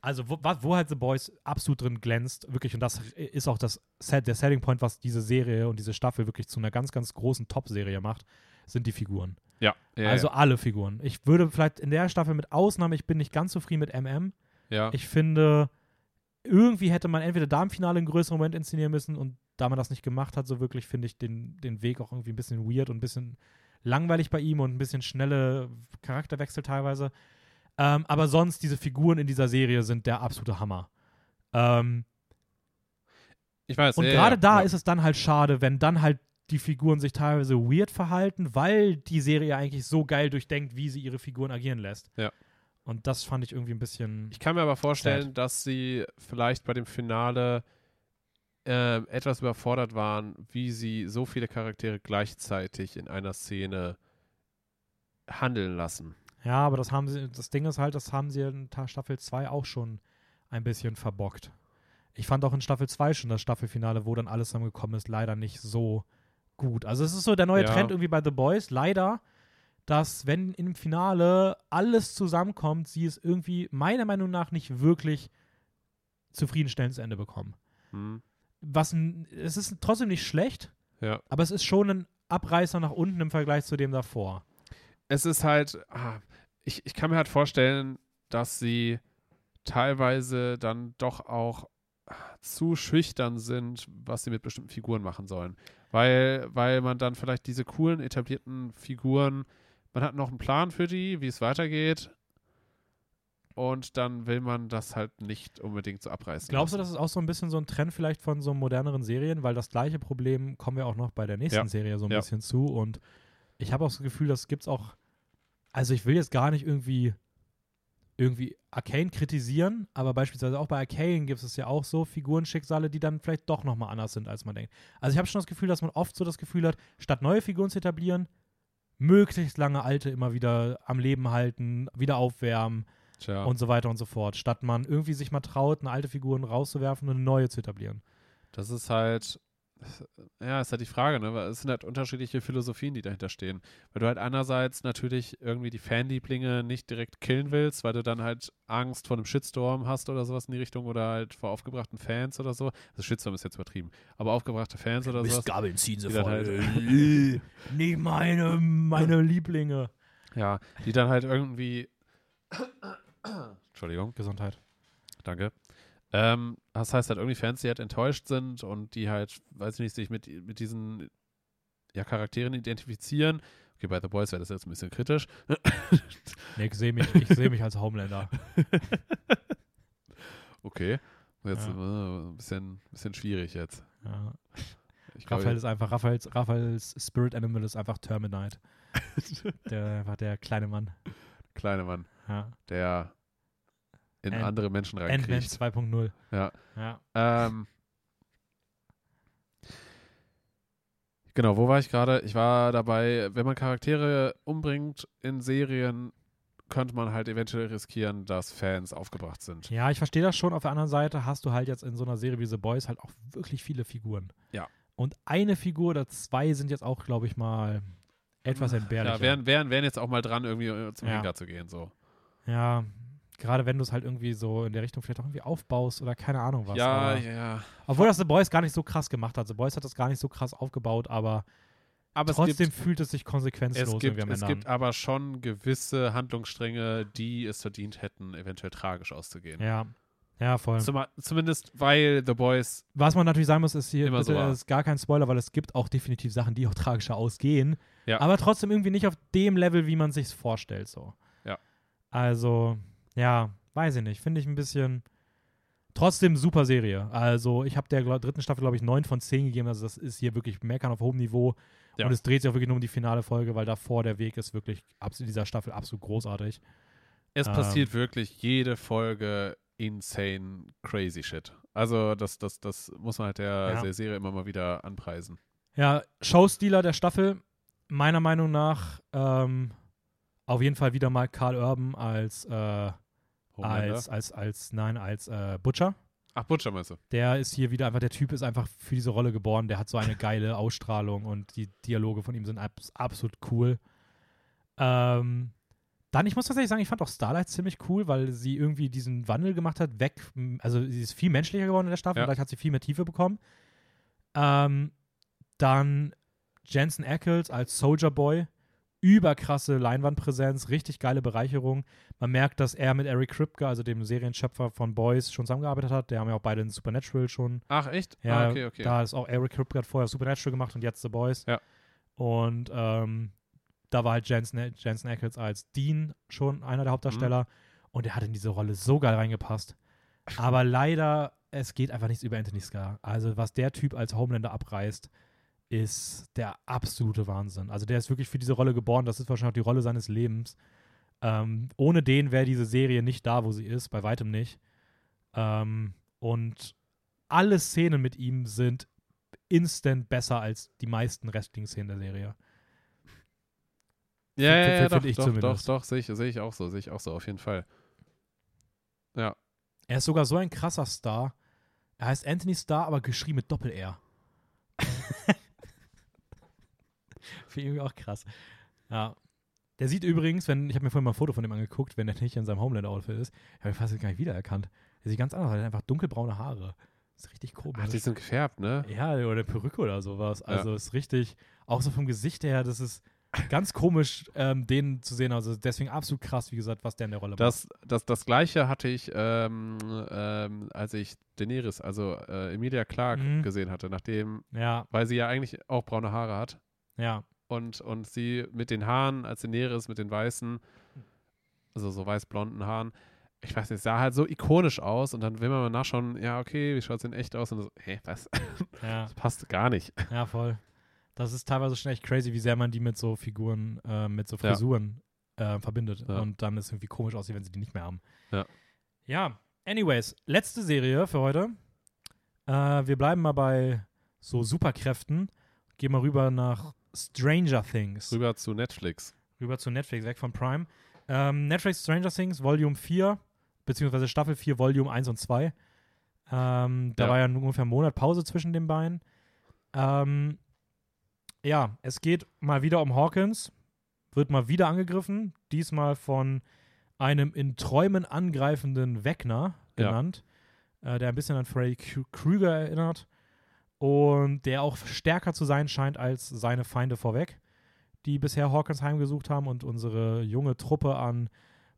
also wo, wo halt The Boys absolut drin glänzt, wirklich, und das ist auch das Set, der Selling Point, was diese Serie und diese Staffel wirklich zu einer ganz, ganz großen Top-Serie macht, sind die Figuren. Ja, ja, also ja. alle Figuren. Ich würde vielleicht in der Staffel mit Ausnahme, ich bin nicht ganz zufrieden mit MM, ja. ich finde, irgendwie hätte man entweder da im Finale einen größeren Moment inszenieren müssen und da man das nicht gemacht hat, so wirklich finde ich den, den Weg auch irgendwie ein bisschen weird und ein bisschen langweilig bei ihm und ein bisschen schnelle Charakterwechsel teilweise. Ähm, aber sonst, diese Figuren in dieser Serie sind der absolute Hammer. Ähm, ich weiß. und ja, gerade ja, da ja. ist es dann halt schade, wenn dann halt die Figuren sich teilweise weird verhalten, weil die Serie ja eigentlich so geil durchdenkt, wie sie ihre Figuren agieren lässt. Ja. Und das fand ich irgendwie ein bisschen. Ich kann mir aber vorstellen, dass sie vielleicht bei dem Finale ähm, etwas überfordert waren, wie sie so viele Charaktere gleichzeitig in einer Szene handeln lassen. Ja, aber das haben sie, das Ding ist halt, das haben sie in Ta- Staffel 2 auch schon ein bisschen verbockt. Ich fand auch in Staffel 2 schon das Staffelfinale, wo dann alles zusammengekommen ist, leider nicht so gut. Also es ist so der neue Ja. Trend irgendwie bei The Boys, leider, dass wenn im Finale alles zusammenkommt, sie es irgendwie meiner Meinung nach nicht wirklich zufriedenstellend zu Ende bekommen. Hm? Was es ist trotzdem nicht schlecht, Ja. aber es ist schon ein Abreißer nach unten im Vergleich zu dem davor. es ist halt, ah, ich, ich kann mir halt vorstellen, dass sie teilweise dann doch auch zu schüchtern sind, was sie mit bestimmten Figuren machen sollen. Weil, weil man dann vielleicht diese coolen, etablierten Figuren, man hat noch einen Plan für die, wie es weitergeht. Und dann will man das halt nicht unbedingt so abreißen. Glaubst du, das ist auch so ein bisschen so ein Trend vielleicht von so moderneren Serien? Weil das gleiche Problem kommen wir auch noch bei der nächsten Ja. Serie so ein Ja. bisschen zu. Und ich habe auch das Gefühl, das gibt's auch. Also ich will jetzt gar nicht irgendwie irgendwie Arcane kritisieren, aber beispielsweise auch bei Arcane gibt es ja auch so Figurenschicksale, die dann vielleicht doch nochmal anders sind, als man denkt. Also ich habe schon das Gefühl, dass man oft so das Gefühl hat, statt neue Figuren zu etablieren, möglichst lange alte immer wieder am Leben halten, wieder aufwärmen Tja. und so weiter und so fort, statt man irgendwie sich mal traut, eine alte Figuren rauszuwerfen und eine neue zu etablieren. Das ist halt, ja, ist halt die Frage, ne? Es sind halt unterschiedliche Philosophien, die dahinter stehen. Weil du halt einerseits natürlich irgendwie die Fanlieblinge nicht direkt killen willst, weil du dann halt Angst vor einem Shitstorm hast oder sowas in die Richtung oder halt vor aufgebrachten Fans oder so. Also Shitstorm ist jetzt übertrieben, aber aufgebrachte Fans oder sowas. Mistgabeln ziehen sie voll. halt- [laughs] [laughs] Nicht meine, meine Lieblinge. Ja, die dann halt irgendwie. [coughs] Entschuldigung. Gesundheit. Danke. Ähm, das heißt halt irgendwie Fans, die halt enttäuscht sind und die halt, weiß ich nicht, sich mit, mit diesen ja, Charakteren identifizieren. Okay, bei The Boys wäre das jetzt ein bisschen kritisch. [laughs] Nee, ich sehe mich, ich seh mich als Homelander. [laughs] Okay. Jetzt Ja. äh, ein bisschen, bisschen schwierig jetzt. Ja. Raphael ist einfach, Raphaels, Raphaels Spirit Animal ist einfach Terminite. [laughs] der war der kleine Mann. kleine Mann, Ja. der in Ant- andere Menschen Ant-Man reinkriecht. 2.0. Ja. Ja. Ähm, genau, wo war ich gerade? Ich war dabei, wenn man Charaktere umbringt in Serien, könnte man halt eventuell riskieren, dass Fans aufgebracht sind. Ja, ich verstehe das schon. Auf der anderen Seite hast du halt jetzt in so einer Serie wie The Boys halt auch wirklich viele Figuren. Ja. Und eine Figur oder zwei sind jetzt auch, glaube ich mal, etwas entbehrlicher. Ja, wären, wären, wären jetzt auch mal dran, irgendwie zum Ja. Henker zu gehen. So. Ja, gerade wenn du es halt irgendwie so in der Richtung vielleicht auch irgendwie aufbaust oder keine Ahnung was. ja, aber, ja. Obwohl das The Boys gar nicht so krass gemacht hat. The Boys hat das gar nicht so krass aufgebaut, aber, Aber es trotzdem gibt, fühlt es sich konsequenzlos es gibt, irgendwie am es Ende gibt aber schon gewisse Handlungsstränge, die es verdient hätten, eventuell tragisch auszugehen. Ja. Ja, voll. Zum, zumindest weil The Boys Was man natürlich sagen muss, ist hier, bitte, so ist gar kein Spoiler, weil es gibt auch definitiv Sachen, die auch tragischer ausgehen. Ja. Aber trotzdem irgendwie nicht auf dem Level, wie man sich vorstellt, so. Ja. Also, ja, weiß ich nicht. Finde ich ein bisschen. Trotzdem super Serie. Also, ich habe der glaub, dritten Staffel, glaube ich, 9 von 10 gegeben. Also, das ist hier wirklich meckern auf hohem Niveau. Ja. Und es dreht sich auch wirklich nur um die finale Folge, weil davor der Weg ist wirklich in dieser Staffel absolut großartig. Es Ähm. passiert wirklich jede Folge insane crazy shit. Also das, das, das muss man halt der, Ja. der Serie immer mal wieder anpreisen. Ja, Showstealer der Staffel, meiner Meinung nach ähm, auf jeden Fall wieder mal Karl Urban als, äh, Homelander. als, als, als, nein, als äh, Butcher. Ach, Butcher meinst du? Der ist hier wieder einfach, der Typ ist einfach für diese Rolle geboren. Der hat so eine geile [laughs] Ausstrahlung und die Dialoge von ihm sind abs absolut cool. Ähm, dann, ich muss tatsächlich sagen, ich fand auch Starlight ziemlich cool, weil sie irgendwie diesen Wandel gemacht hat, weg, also sie ist viel menschlicher geworden in der Staffel, Ja. vielleicht hat sie viel mehr Tiefe bekommen. Ähm, dann Jensen Ackles als Soldier Boy, überkrasse Leinwandpräsenz, richtig geile Bereicherung. Man merkt, dass er mit Eric Kripke, also dem Serienschöpfer von Boys, schon zusammengearbeitet hat. Der haben ja auch beide in Supernatural schon Ach, echt? ja, ah, okay, okay. da ist auch Eric Kripke hat vorher Supernatural gemacht und jetzt The Boys. Ja. Und ähm, da war halt Jensen, Jensen Ackles als Dean schon einer der Hauptdarsteller. Mhm. Und er hat in diese Rolle so geil reingepasst. Aber [laughs] leider, es geht einfach nichts über Anthony Scar. Also, was der Typ als Homelander abreißt, ist der absolute Wahnsinn. Also, der ist wirklich für diese Rolle geboren. Das ist wahrscheinlich auch die Rolle seines Lebens. Ähm, ohne den wäre diese Serie nicht da, wo sie ist. Bei weitem nicht. Ähm, und alle Szenen mit ihm sind instant besser als die meisten Wrestling-Szenen der Serie. ja, ja, ja, doch, ich doch, doch, zumindest. doch, sehe ich, sehe ich auch so, sehe ich auch so, auf jeden Fall. Ja, Er ist sogar so ein krasser Star. Er heißt Anthony Star, aber geschrieben mit Doppel-R. [laughs] [laughs] Finde ich irgendwie auch krass. Ja. Der sieht übrigens, wenn, ich habe mir vorhin mal ein Foto von ihm angeguckt, wenn er nicht in seinem Homelander-Outfit ist, habe ich fast gar nicht wiedererkannt. Der sieht ganz anders aus, er hat einfach dunkelbraune Haare. Das ist richtig komisch. Ach, die sind gefärbt, ne? Ja, oder Perücke oder sowas. Also ist richtig, auch so vom Gesicht her, das ist ganz komisch, ähm, den zu sehen. Also deswegen absolut krass, wie gesagt, was der in der Rolle macht. Das, das, das gleiche hatte ich, ähm, ähm, als ich Daenerys, also äh, Emilia Clarke, Mhm. gesehen hatte, nachdem, Ja, weil sie ja eigentlich auch braune Haare hat. Ja. Und, und sie mit den Haaren, als Daenerys mit den weißen, also so weiß-blonden Haaren, ich weiß nicht, sah halt so ikonisch aus und dann will man mal nachschauen, ja, okay, wie schaut es denn echt aus? Und so, hä, was? Ja, [laughs] Das passt gar nicht. ja, voll. Das ist teilweise schon echt crazy, wie sehr man die mit so Figuren, äh, mit so Frisuren äh, verbindet. Ja. Und dann ist irgendwie komisch aussieht, wenn sie die nicht mehr haben. Ja. Ja, anyways, letzte Serie für heute. Äh, wir bleiben mal bei so Superkräften. Gehen mal rüber nach Stranger Things. Rüber zu Netflix. Rüber zu Netflix, weg von Prime. Ähm, Netflix Stranger Things, Volume 4, beziehungsweise Staffel 4, Volume 1 und 2. Ähm, da Ja. war ja ungefähr ein Monat Pause zwischen den beiden. Ähm, ja, es geht mal wieder um Hawkins, wird mal wieder angegriffen, diesmal von einem in Träumen angreifenden Wegner Ja. genannt, äh, der ein bisschen an Freddy Kr- Krüger erinnert und der auch stärker zu sein scheint als seine Feinde vorweg, die bisher Hawkins heimgesucht haben und unsere junge Truppe an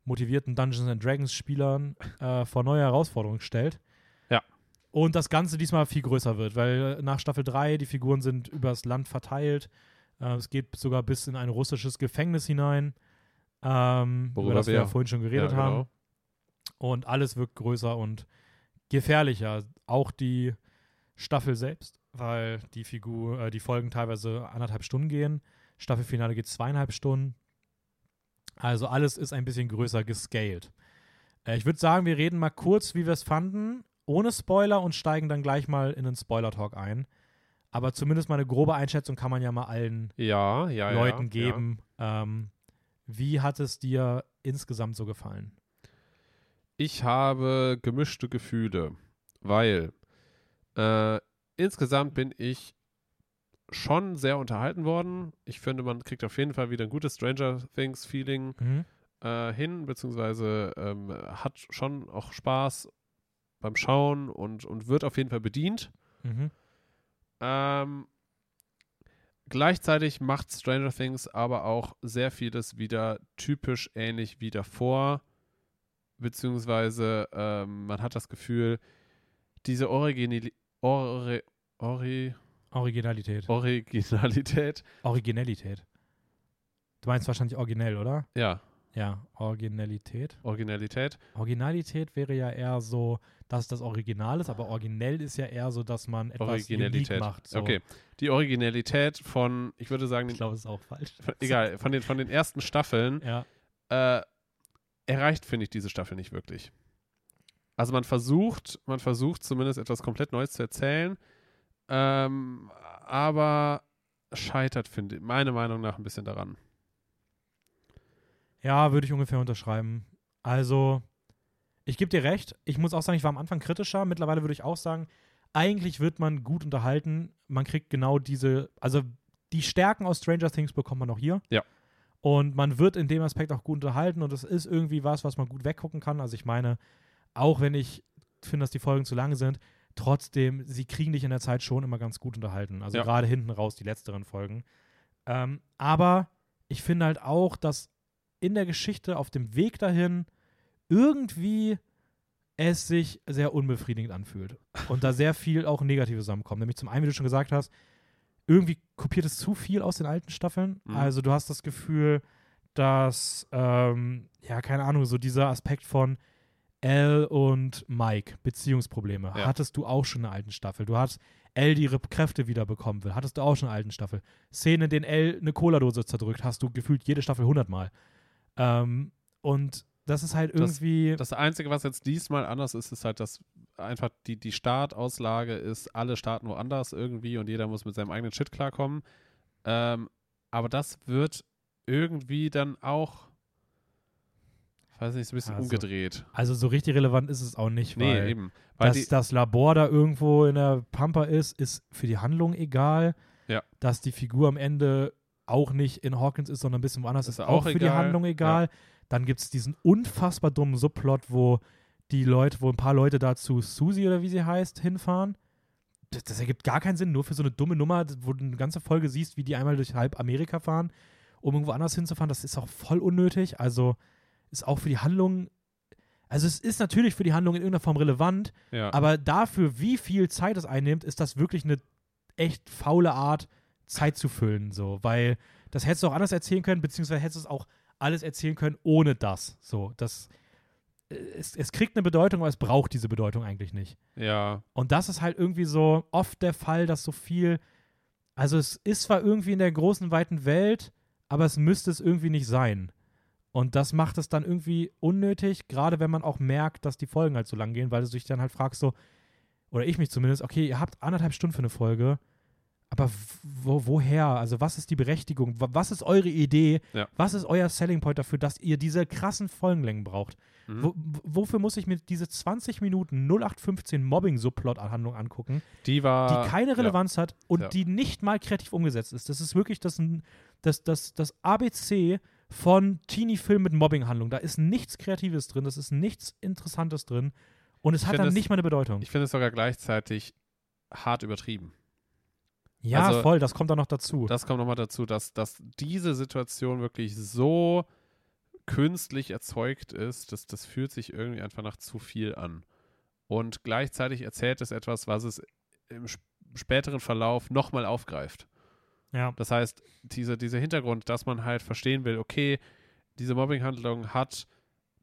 motivierten Dungeons and Dragons Spielern äh, vor neue Herausforderungen stellt. Ja. Und das Ganze diesmal viel größer wird, weil nach Staffel 3 die Figuren sind übers Land verteilt. Äh, es geht sogar bis in ein russisches Gefängnis hinein, ähm, Worüber über das wir ja vorhin schon geredet ja, haben. genau. Und alles wirkt größer und gefährlicher. Auch die Staffel selbst, weil die Figur, äh, die Folgen teilweise anderthalb Stunden gehen. Staffelfinale geht zweieinhalb Stunden. Also alles ist ein bisschen größer gescaled. Äh, ich würde sagen, wir reden mal kurz, wie wir es fanden, ohne Spoiler und steigen dann gleich mal in den Spoiler-Talk ein. Aber zumindest mal eine grobe Einschätzung kann man ja mal allen Ja, ja, Leuten ja, geben. Ähm, wie hat es dir insgesamt so gefallen? Ich habe gemischte Gefühle, weil äh, insgesamt bin ich schon sehr unterhalten worden. Ich finde, man kriegt auf jeden Fall wieder ein gutes Stranger Things Feeling Mhm. äh, hin, beziehungsweise ähm, hat schon auch Spaß beim Schauen und, und wird auf jeden Fall bedient. Mhm. Ähm, gleichzeitig macht Stranger Things aber auch sehr vieles wieder typisch ähnlich wie davor. Beziehungsweise ähm, man hat das Gefühl, diese Originali Ori Ori Originalität. Originalität, Originalität. Du meinst wahrscheinlich originell, oder? ja, Ja, Originalität. Originalität, Originalität wäre ja eher so, dass das Original ist, aber originell ist ja eher so, dass man etwas Originalität. macht. So. Okay, die Originalität von, ich würde sagen, Ich glaube, es ist auch falsch. von, egal, von den, von den ersten Staffeln Ja. äh, erreicht, finde ich, diese Staffel nicht wirklich. Also man versucht, man versucht zumindest etwas komplett Neues zu erzählen, ähm, aber scheitert, finde ich, meiner Meinung nach ein bisschen daran. Ja, würde ich ungefähr unterschreiben. Also, ich gebe dir recht. Ich muss auch sagen, ich war am Anfang kritischer. Mittlerweile würde ich auch sagen, eigentlich wird man gut unterhalten. Man kriegt genau diese, also die Stärken aus Stranger Things bekommt man auch hier. Ja. Und man wird in dem Aspekt auch gut unterhalten und es ist irgendwie was, was man gut weggucken kann. Also ich meine, auch wenn ich finde, dass die Folgen zu lang sind, trotzdem, sie kriegen dich in der Zeit schon immer ganz gut unterhalten. Also Ja. gerade hinten raus, die letzteren Folgen. Ähm, aber ich finde halt auch, dass in der Geschichte auf dem Weg dahin irgendwie es sich sehr unbefriedigend anfühlt. Und da sehr viel auch Negatives zusammenkommt. Nämlich zum einen, wie du schon gesagt hast, irgendwie kopiert es zu viel aus den alten Staffeln. Mhm. Also du hast das Gefühl, dass, ähm, ja, keine Ahnung, so dieser Aspekt von Elle und Mike, Beziehungsprobleme, Ja. hattest du auch schon in der alten Staffel. Du hast Elle, die ihre Kräfte wieder bekommen will, hattest du auch schon in der alten Staffel. Szenen, in denen Elle eine Cola-Dose zerdrückt, hast du gefühlt jede Staffel hundertmal. Ähm, und das ist halt Das- irgendwie. Das Einzige, was jetzt diesmal anders ist, ist halt, dass einfach die, die Startauslage ist, alle starten woanders irgendwie und jeder muss mit seinem eigenen Shit klarkommen. Ähm, aber das wird irgendwie dann auch, weiß nicht, so ein bisschen Also, umgedreht. also so richtig relevant ist es auch nicht, Nee, weil eben. Weil dass das Labor da irgendwo in der Pampa ist, ist für die Handlung egal. Ja. Dass die Figur am Ende auch nicht in Hawkins ist, sondern ein bisschen woanders, ist, Ist auch, auch für die. Handlung egal. Dann gibt es diesen unfassbar dummen Subplot, wo die Leute, wo ein paar Leute da zu Susie oder wie sie heißt, hinfahren. Das, das ergibt gar keinen Sinn, nur für so eine dumme Nummer, wo du eine ganze Folge siehst, wie die einmal durch halb Amerika fahren, um irgendwo anders hinzufahren. Das ist auch voll unnötig. Also ist auch für die Handlung. Also es ist natürlich für die Handlung in irgendeiner Form relevant, ja. aber dafür, wie viel Zeit es einnimmt, ist das wirklich eine echt faule Art, Zeit zu füllen. So, weil das hättest du auch anders erzählen können, beziehungsweise hättest du es auch alles erzählen können ohne das. So, das. äh, Es, es kriegt eine Bedeutung, aber es braucht diese Bedeutung eigentlich nicht. ja, Und das ist halt irgendwie so oft der Fall, dass so viel. Also, es ist zwar irgendwie in der großen, weiten Welt, aber es müsste es irgendwie nicht sein. Und das macht es dann irgendwie unnötig, gerade wenn man auch merkt, dass die Folgen halt so lang gehen, weil du dich dann halt fragst, so, oder ich mich zumindest, okay, ihr habt anderthalb Stunden für eine Folge, Aber wo, woher? Also was ist die Berechtigung? Wa- Was ist eure Idee? Ja. Was ist euer Selling Point dafür, dass ihr diese krassen Folgenlängen braucht? Mhm. Wo, wofür muss ich mir diese 20 Minuten 0815 Mobbing-Subplot-Handlung angucken, Die war. die keine ja. Relevanz hat und Ja. die nicht mal kreativ umgesetzt ist? Das ist wirklich das, das, das, das ABC von Teenie-Film mit Mobbing-Handlung. Da ist nichts Kreatives drin, das ist nichts Interessantes drin und es Ich hat dann es- nicht mal eine Bedeutung. Ich finde es sogar gleichzeitig hart übertrieben. ja, also- voll, das kommt dann noch dazu. Das kommt nochmal dazu, dass, dass diese Situation wirklich so künstlich erzeugt ist, dass das fühlt sich irgendwie einfach nach zu viel an. Und gleichzeitig erzählt es etwas, was es im sp- späteren Verlauf nochmal aufgreift. Ja. Das heißt, diese, dieser Hintergrund, dass man halt verstehen will, okay, diese Mobbinghandlung hat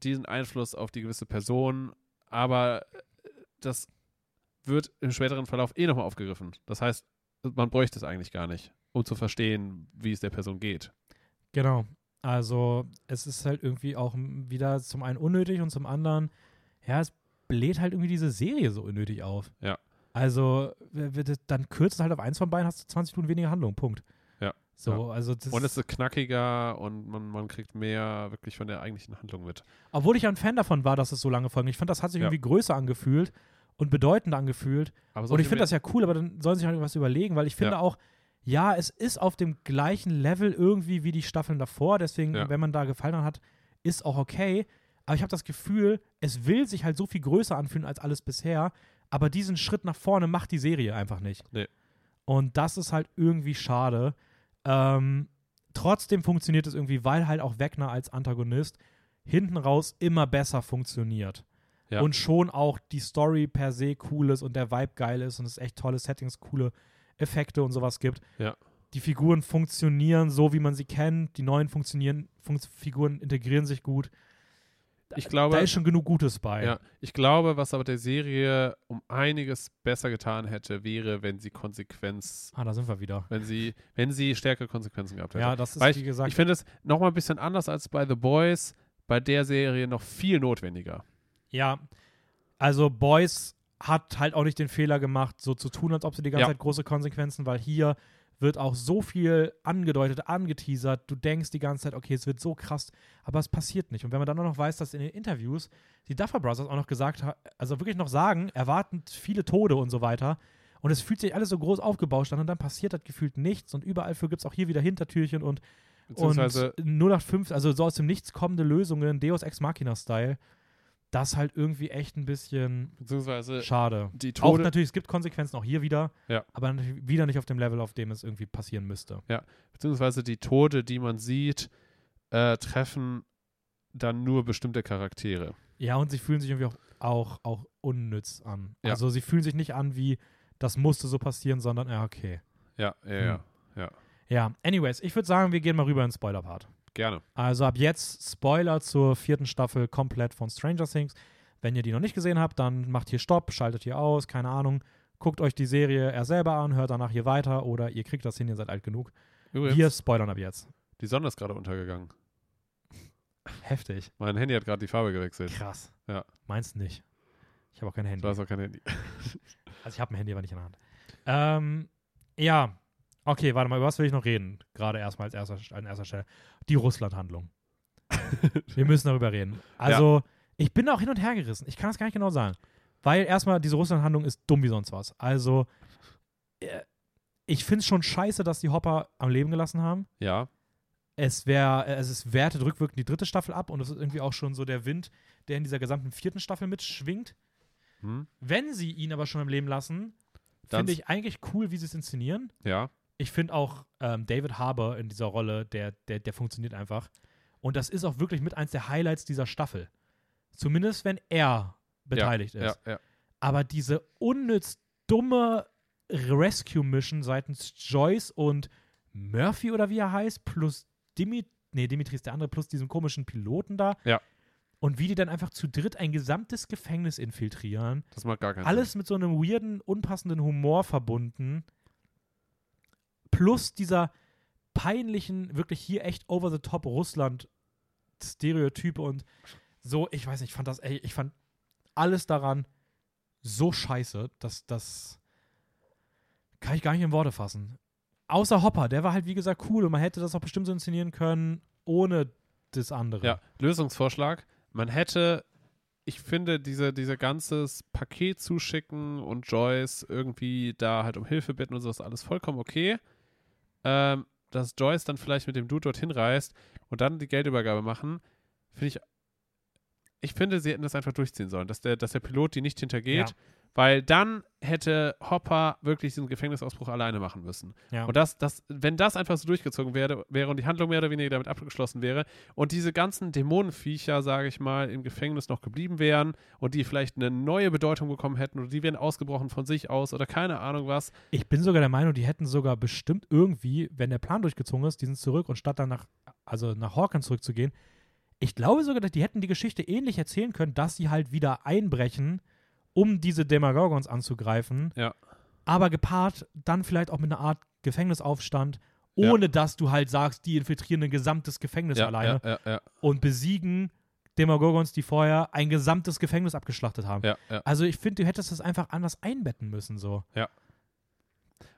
diesen Einfluss auf die gewisse Person, aber äh, das wird im späteren Verlauf eh nochmal aufgegriffen. Das heißt, man bräuchte es eigentlich gar nicht, um zu verstehen, wie es der Person geht. Genau. Also es ist halt irgendwie auch wieder zum einen unnötig und zum anderen, ja, es bläht halt irgendwie diese Serie so unnötig auf. Ja. Also dann kürzt es halt auf eins von beiden, hast du 20 Minuten weniger Handlung, Punkt. Ja. So, also das Und es ist knackiger und man, man kriegt mehr wirklich von der eigentlichen Handlung mit. obwohl ich ja ein Fan davon war, dass es so lange folgen. Ich fand, das hat sich Ja. irgendwie größer angefühlt und bedeutender angefühlt. Aber und ich finde das ja cool, aber dann sollen sie sich halt was überlegen, weil ich finde Ja. auch, ja, es ist auf dem gleichen Level irgendwie wie die Staffeln davor. Deswegen, Ja. wenn man da Gefallen hat, ist auch okay. Aber ich habe das Gefühl, es will sich halt so viel größer anfühlen als alles bisher. Aber diesen Schritt nach vorne macht die Serie einfach nicht. Nee. Und das ist halt irgendwie schade. Ähm, trotzdem funktioniert es irgendwie, weil halt auch Wegner als Antagonist hinten raus immer besser funktioniert. Ja. Und schon auch die Story per se cool ist und der Vibe geil ist und es echt tolle Settings, coole Effekte und sowas gibt. Ja. Die Figuren funktionieren so, wie man sie kennt. Die neuen funktionieren, Funks Figuren integrieren sich gut. Ich glaube, da ist schon genug Gutes bei. Ja, ich glaube, was aber der Serie um einiges besser getan hätte, wäre, wenn sie Konsequenz, Ah, da sind wir wieder. wenn sie, wenn sie stärkere Konsequenzen gehabt hätte. Ja, das ist, Weil wie gesagt, Ich finde es nochmal ein bisschen anders als bei The Boys, bei der Serie noch viel notwendiger. Ja, also Boys hat halt auch nicht den Fehler gemacht, so zu tun, als ob sie die ganze Ja. Zeit große Konsequenzen, weil hier wird auch so viel angedeutet, angeteasert. Du denkst die ganze Zeit, okay, es wird so krass, aber es passiert nicht. Und wenn man dann auch noch weiß, dass in den Interviews die Duffer Brothers auch noch gesagt haben, also wirklich noch sagen, erwartend viele Tode und so weiter. Und es fühlt sich alles so groß aufgebauscht an und dann passiert das gefühlt nichts. Und überall für gibt es auch hier wieder Hintertürchen und und 085, also so aus dem Nichts kommende Lösungen, Deus Ex Machina-Style, das halt irgendwie echt ein bisschen beziehungsweise schade. die Auch Tode, natürlich, es gibt Konsequenzen auch hier wieder, Ja. aber wieder nicht auf dem Level, auf dem es irgendwie passieren müsste. beziehungsweise die Tode, die man sieht, äh, treffen dann nur bestimmte Charaktere. Ja, und sie fühlen sich irgendwie auch, auch, auch unnütz an. Ja. Also sie fühlen sich nicht an wie, das musste so passieren, sondern, ja, okay. Ja, ja, Hm. ja, Ja, anyways, ich würde sagen, wir gehen mal rüber ins Spoiler-Part. Gerne. Also ab jetzt Spoiler zur vierten Staffel komplett von Stranger Things. Wenn ihr die noch nicht gesehen habt, dann macht hier Stopp, schaltet hier aus, keine Ahnung. Guckt euch die Serie erst selber an, hört danach hier weiter oder ihr kriegt das hin, ihr seid alt genug. Übrigens, Wir spoilern ab jetzt. die Sonne ist gerade untergegangen. Heftig. Mein Handy hat gerade die Farbe gewechselt. Krass. Ja. Meinst nicht. Ich habe auch kein Handy. weiß auch kein Handy. Also ich habe ein Handy, aber nicht in der Hand. Ähm, ja. Okay, warte mal, über was will ich noch reden? Gerade erstmal als erster, an erster Stelle. Die Russland-Handlung. [laughs] Wir müssen darüber reden. Also, ich bin da auch hin und her gerissen. Ich kann das gar nicht genau sagen. Weil erstmal, diese Russland-Handlung ist dumm wie sonst was. Also, äh, ich finde es schon scheiße, dass die Hopper am Leben gelassen haben. Ja, Es wäre, es ist wertet rückwirkend die dritte Staffel ab und es ist irgendwie auch schon so der Wind, der in dieser gesamten vierten Staffel mitschwingt. hm? Wenn sie ihn aber schon am Leben lassen, finde ich eigentlich cool, wie sie es inszenieren. ja, Ich finde auch ähm, David Harbour in dieser Rolle, der, der, der funktioniert einfach. Und das ist auch wirklich mit eins der Highlights dieser Staffel. Zumindest wenn er beteiligt ja, ist. ja. Aber diese unnütz dumme Rescue-Mission seitens Joyce und Murphy oder wie er heißt, plus Dimit nee, Dimitri ist der andere, plus diesem komischen Piloten da. Ja. Und wie die dann einfach zu dritt ein gesamtes Gefängnis infiltrieren. Das macht gar keinen Alles mit so einem weirden, unpassenden Humor verbunden. Plus dieser peinlichen, wirklich hier echt over the top Russland-Stereotype und so, ich weiß nicht, ich fand das, ey, ich fand alles daran so scheiße, dass das. kann ich gar nicht in Worte fassen. Außer Hopper, der war halt, wie gesagt, cool und man hätte das auch bestimmt so inszenieren können, ohne das andere. Ja, Lösungsvorschlag. Man hätte, ich finde, diese, diese ganzes Paket zuschicken und Joyce irgendwie da halt um Hilfe bitten und so ist alles vollkommen okay. Ähm, dass Joyce dann vielleicht mit dem Dude dorthin reist und dann die Geldübergabe machen, finde ich. Ich finde, sie hätten das einfach durchziehen sollen, dass der, dass der Pilot die nicht hintergeht, Ja. Weil dann hätte Hopper wirklich diesen Gefängnisausbruch alleine machen müssen. Ja. Und das, das, wenn das einfach so durchgezogen wäre, wäre und die Handlung mehr oder weniger damit abgeschlossen wäre und diese ganzen Dämonenviecher, sage ich mal, im Gefängnis noch geblieben wären und die vielleicht eine neue Bedeutung bekommen hätten oder die wären ausgebrochen von sich aus oder keine Ahnung was. Ich bin sogar der Meinung, die hätten sogar bestimmt irgendwie, wenn der Plan durchgezogen ist, die sind zurück und statt dann nach, also nach Hawkins zurückzugehen, ich glaube sogar, dass die hätten die Geschichte ähnlich erzählen können, dass sie halt wieder einbrechen, um diese Demagorgons anzugreifen. Ja. Aber gepaart dann vielleicht auch mit einer Art Gefängnisaufstand, Ja. ohne dass du halt sagst, die infiltrieren ein gesamtes Gefängnis Ja, alleine ja, ja, ja, und besiegen Demagorgons, die vorher ein gesamtes Gefängnis abgeschlachtet haben. ja, ja. Also ich finde, du hättest das einfach anders einbetten müssen, so.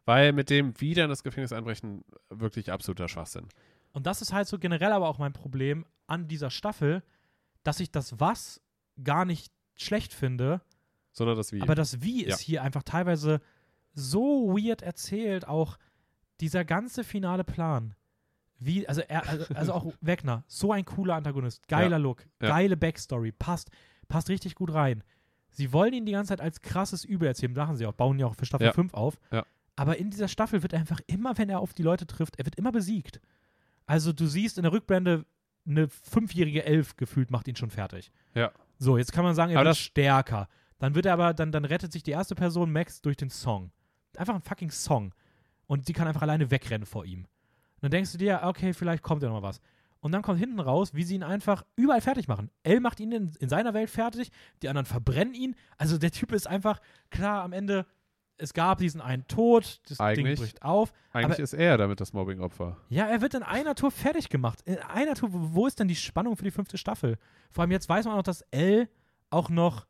Weil mit dem wieder in das Gefängnis einbrechen wirklich absoluter Schwachsinn. Und das ist halt so generell aber auch mein Problem an dieser Staffel, dass ich das Was gar nicht schlecht finde, Sondern das Wie. aber das Wie Ja. ist hier einfach teilweise so weird erzählt, auch dieser ganze finale Plan. Wie, also, er, also, also auch [laughs] Wegner, so ein cooler Antagonist, geiler Ja. Look, geile Backstory, passt, passt richtig gut rein. Sie wollen ihn die ganze Zeit als krasses Übel erzählen, machen sie auch, bauen ja auch für Staffel Ja. 5 auf. Ja. Aber in dieser Staffel wird er einfach immer, wenn er auf die Leute trifft, er wird immer besiegt. Also du siehst in der Rückblende, eine fünfjährige Elf gefühlt macht ihn schon fertig. Ja. So, jetzt kann man sagen, er Aber wird das- stärker. Dann wird er aber, dann, dann rettet sich die erste Person, Max, durch den Song. Einfach ein fucking Song. Und sie kann einfach alleine wegrennen vor ihm. Und dann denkst du dir, okay, vielleicht kommt ja noch mal was. Und dann kommt hinten raus, wie sie ihn einfach überall fertig machen. Elle macht ihn in, in seiner Welt fertig, die anderen verbrennen ihn. Also der Typ ist einfach, klar, am Ende, es gab diesen einen Tod, das Ding Eigentlich- bricht auf. Eigentlich aber- ist er damit das Mobbing-Opfer. Ja, er wird in einer Tour fertig gemacht. In einer Tour, wo ist denn die Spannung für die fünfte Staffel? Vor allem jetzt weiß man auch, dass Elle auch noch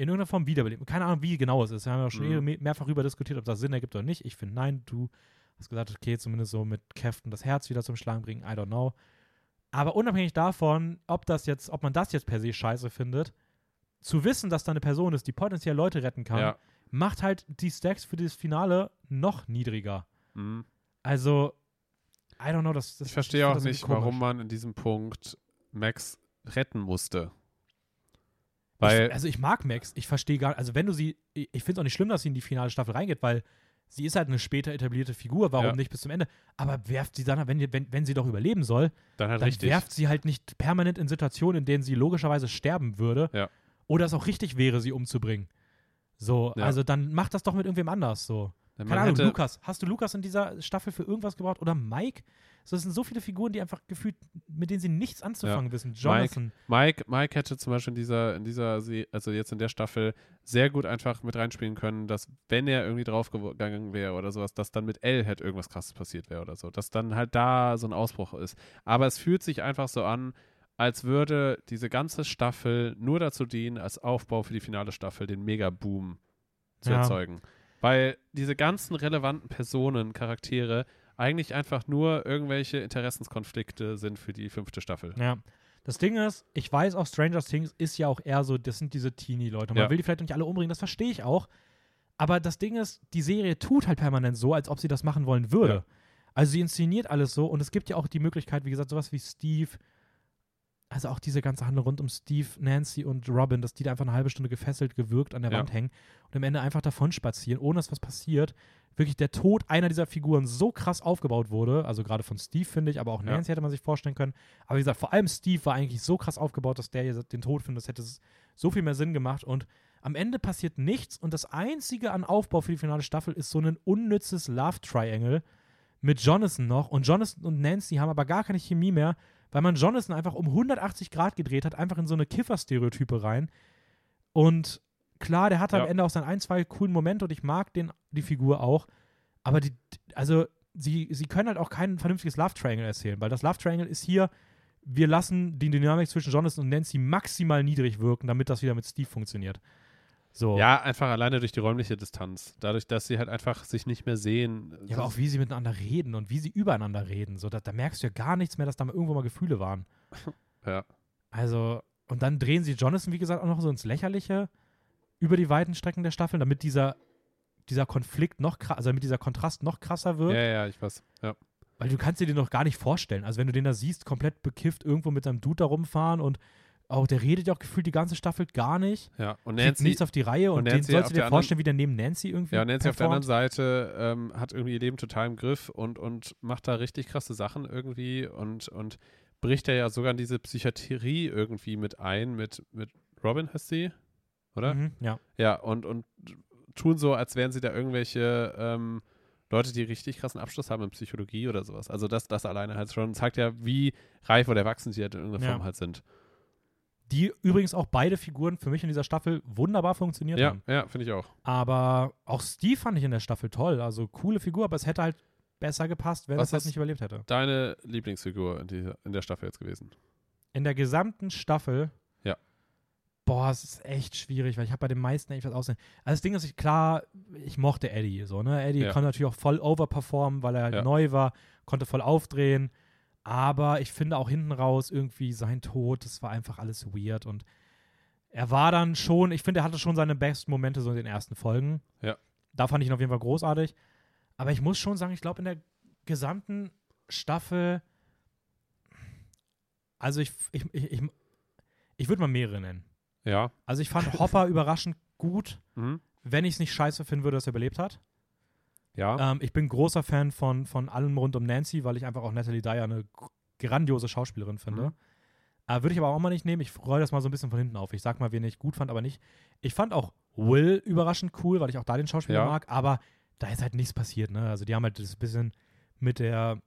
in irgendeiner Form wiederbelebt. Keine Ahnung, wie genau es ist. Wir haben ja schon Mhm. eh me- mehrfach darüber diskutiert, ob das Sinn ergibt oder nicht. Ich finde, nein, du hast gesagt, okay, zumindest so mit Kräften das Herz wieder zum Schlagen bringen. I don't know. Aber unabhängig davon, ob das jetzt, ob man das jetzt per se scheiße findet, zu wissen, dass da eine Person ist, die potenziell Leute retten kann, Ja. macht halt die Stacks für das Finale noch niedriger. Mhm. Also, I don't know, das, das Ich verstehe auch nicht, warum man in diesem Punkt Max retten musste. Ich, Weil, also ich mag Max, ich verstehe gar also wenn du sie, ich, ich finde es auch nicht schlimm, dass sie in die finale Staffel reingeht, weil sie ist halt eine später etablierte Figur, warum Ja. nicht bis zum Ende? Aber werft sie dann, wenn, wenn, wenn sie doch überleben soll, dann halt dann werft sie halt nicht permanent in Situationen, in denen sie logischerweise sterben würde. Ja. Oder es auch richtig wäre, sie umzubringen. So, Ja. also dann macht das doch mit irgendwem anders so. Denn Keine man Ahnung, hätte, Lukas. Hast du Lukas in dieser Staffel für irgendwas gebraucht? Oder Mike? So, es sind so viele Figuren, die einfach gefühlt, mit denen sie nichts anzufangen wissen. Jonathan. Mike, Mike hätte zum Beispiel in dieser, in dieser, Se- also jetzt in der Staffel, sehr gut einfach mit reinspielen können, dass wenn er irgendwie draufgegangen wäre oder sowas, dass dann mit L halt irgendwas krasses passiert wäre oder so. Dass dann halt da so ein Ausbruch ist. Aber es fühlt sich einfach so an, als würde diese ganze Staffel nur dazu dienen, als Aufbau für die finale Staffel den Mega-Boom zu Ja. erzeugen. Weil diese ganzen relevanten Personen, Charaktere eigentlich einfach nur irgendwelche Interessenskonflikte sind für die fünfte Staffel. Ja. Das Ding ist, ich weiß auch, Stranger Things ist ja auch eher so, das sind diese Teenie-Leute. Man Ja. will die vielleicht nicht alle umbringen, das verstehe ich auch. Aber das Ding ist, die Serie tut halt permanent so, als ob sie das machen wollen würde. Ja. Also sie inszeniert alles so und es gibt ja auch die Möglichkeit, wie gesagt, sowas wie Steve, also auch diese ganze Handlung rund um Steve, Nancy und Robin, dass die da einfach eine halbe Stunde gefesselt, gewürgt an der Ja. Wand hängen und am Ende einfach davon spazieren, ohne dass was passiert. Wirklich der Tod einer dieser Figuren so krass aufgebaut wurde, also gerade von Steve finde ich, aber auch Ja. Nancy hätte man sich vorstellen können. Aber wie gesagt, vor allem Steve war eigentlich so krass aufgebaut, dass der hier den Tod findet, das hätte so viel mehr Sinn gemacht und am Ende passiert nichts und das einzige an Aufbau für die finale Staffel ist so ein unnützes Love Triangle mit Jonathan noch und Jonathan und Nancy haben aber gar keine Chemie mehr, weil man Jonathan einfach um 180 Grad gedreht hat, einfach in so eine Kiffer-Stereotype rein und klar, der hatte Ja. am Ende auch seinen ein, zwei coolen Momente und ich mag den, die Figur auch, aber die, also sie, sie können halt auch kein vernünftiges Love Triangle erzählen, weil das Love Triangle ist hier, wir lassen die Dynamik zwischen Jonathan und Nancy maximal niedrig wirken, damit das wieder mit Steve funktioniert. So. Ja, einfach alleine durch die räumliche Distanz. Dadurch, dass sie halt einfach sich nicht mehr sehen. Ja, aber auch wie sie miteinander reden und wie sie übereinander reden. So, da, da merkst du ja gar nichts mehr, dass da mal irgendwo mal Gefühle waren. [laughs] Ja. Also, und dann drehen sie Jonathan, wie gesagt, auch noch so ins Lächerliche über die weiten Strecken der Staffel, damit dieser, dieser Konflikt noch krasser, also damit dieser Kontrast noch krasser wird. Ja, ja, ich weiß. Ja. Weil du kannst dir den noch gar nicht vorstellen. Also wenn du den da siehst, komplett bekifft irgendwo mit seinem Dude da rumfahren und auch der redet ja auch gefühlt die ganze Staffel gar nicht. ja. Und Nancy, nichts auf die Reihe und, und den Nancy sollst du der dir anderen- vorstellen, wie der neben Nancy irgendwie ja, Nancy auf der anderen performt. Seite ähm, hat irgendwie ihr Leben total im Griff und, und macht da richtig krasse Sachen irgendwie und, und bricht er ja sogar in diese Psychiatrie irgendwie mit ein, mit, mit Robin heißt sie, oder? Mhm, ja. Ja, und, und tun so, als wären sie da irgendwelche ähm, Leute, die richtig krassen Abschluss haben in Psychologie oder sowas. Also das, das alleine halt schon zeigt ja, wie reif oder erwachsen sie halt in irgendeiner Ja. Form halt sind. Die übrigens auch beide Figuren für mich in dieser Staffel wunderbar funktioniert Ja, haben. ja, finde ich auch. Aber auch Steve fand ich in der Staffel toll. Also coole Figur, aber es hätte halt besser gepasst, wenn es das nicht überlebt hätte. Deine Lieblingsfigur in, dieser, in der Staffel jetzt gewesen? In der gesamten Staffel. Ja. Boah, es ist echt schwierig, weil ich habe bei den meisten echt was aussehen. Also das Ding ist, ich, klar, ich mochte Eddie so, ne? Eddie Ja. konnte natürlich auch voll overperformen, weil er halt Ja. neu war, konnte voll aufdrehen. Aber ich finde auch hinten raus irgendwie sein Tod, das war einfach alles weird und er war dann schon, ich finde, er hatte schon seine besten Momente so in den ersten Folgen. Ja. Da fand ich ihn auf jeden Fall großartig. Aber ich muss schon sagen, ich glaube, in der gesamten Staffel, also ich, ich, ich, ich, ich würde mal mehrere nennen. Ja. Also ich fand Hopper [laughs] überraschend gut, Mhm. wenn ich es nicht scheiße finden würde, dass er überlebt hat. Ja. Ähm, ich bin großer Fan von, von allem rund um Nancy, weil ich einfach auch Natalie Dyer eine gr- grandiose Schauspielerin finde. Mhm. Äh, Würde ich aber auch mal nicht nehmen. Ich freue das mal so ein bisschen von hinten auf. Ich sag mal, wen ich gut fand, aber nicht. Ich fand auch Will überraschend cool, weil ich auch da den Schauspieler Ja. mag, aber da ist halt nichts passiert. Ne? Also die haben halt das bisschen mit der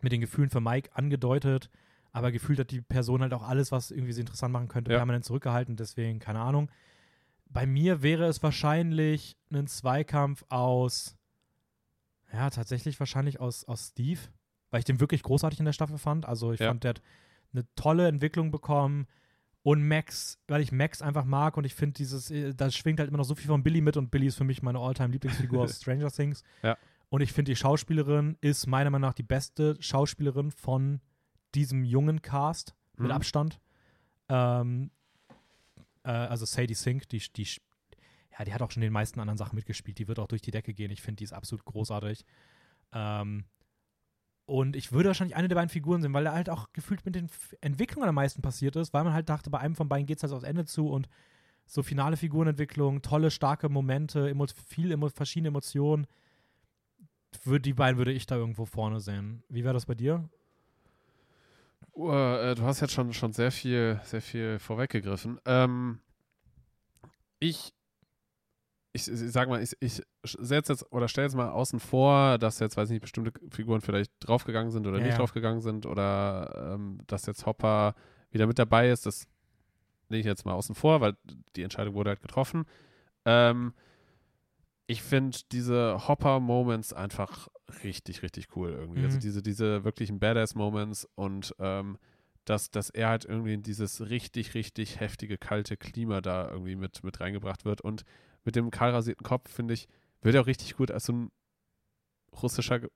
mit den Gefühlen für Mike angedeutet, aber gefühlt hat die Person halt auch alles, was irgendwie sie interessant machen könnte, Ja. permanent zurückgehalten. Deswegen, keine Ahnung. Bei mir wäre es wahrscheinlich ein Zweikampf aus, ja, tatsächlich wahrscheinlich aus, aus Steve, weil ich den wirklich großartig in der Staffel fand. Also ich Ja. fand, der hat eine tolle Entwicklung bekommen. Und Max, weil ich Max einfach mag und ich finde dieses, äh, da schwingt halt immer noch so viel von Billy mit und Billy ist für mich meine Alltime-Lieblingsfigur aus [laughs] Stranger Things. Ja. Und ich finde, die Schauspielerin ist meiner Meinung nach die beste Schauspielerin von diesem jungen Cast mit Mhm. Abstand. Ähm, äh, also Sadie Sink, die, die, ja, die hat auch schon den meisten anderen Sachen mitgespielt. Die wird auch durch die Decke gehen. Ich finde, die ist absolut großartig. Ähm, und ich würde wahrscheinlich eine der beiden Figuren sehen, weil da halt auch gefühlt mit den Entwicklungen am meisten passiert ist, weil man halt dachte, bei einem von beiden geht es halt aufs Ende zu und so finale Figurenentwicklung, tolle, starke Momente, emo viel emo verschiedene Emotionen. Für die beiden würde ich da irgendwo vorne sehen. Wie wäre das bei dir? Uh, äh, du hast jetzt schon, schon sehr viel, sehr viel vorweggegriffen. Ähm, ich, ich, ich sag mal, ich, ich setze jetzt oder stelle jetzt mal außen vor, dass jetzt, weiß ich nicht, bestimmte Figuren vielleicht draufgegangen sind oder Ja, nicht ja. draufgegangen sind oder ähm, dass jetzt Hopper wieder mit dabei ist. Das lege ich jetzt mal außen vor, weil die Entscheidung wurde halt getroffen. Ähm, ich finde diese Hopper-Moments einfach richtig, richtig cool irgendwie. Also Mhm. diese, diese wirklichen Badass-Moments und ähm, dass, dass er halt irgendwie in dieses richtig, richtig heftige, kalte Klima da irgendwie mit, mit reingebracht wird. Und mit dem kahl rasierten Kopf, finde ich, würde er auch richtig gut als so ein russischer Ge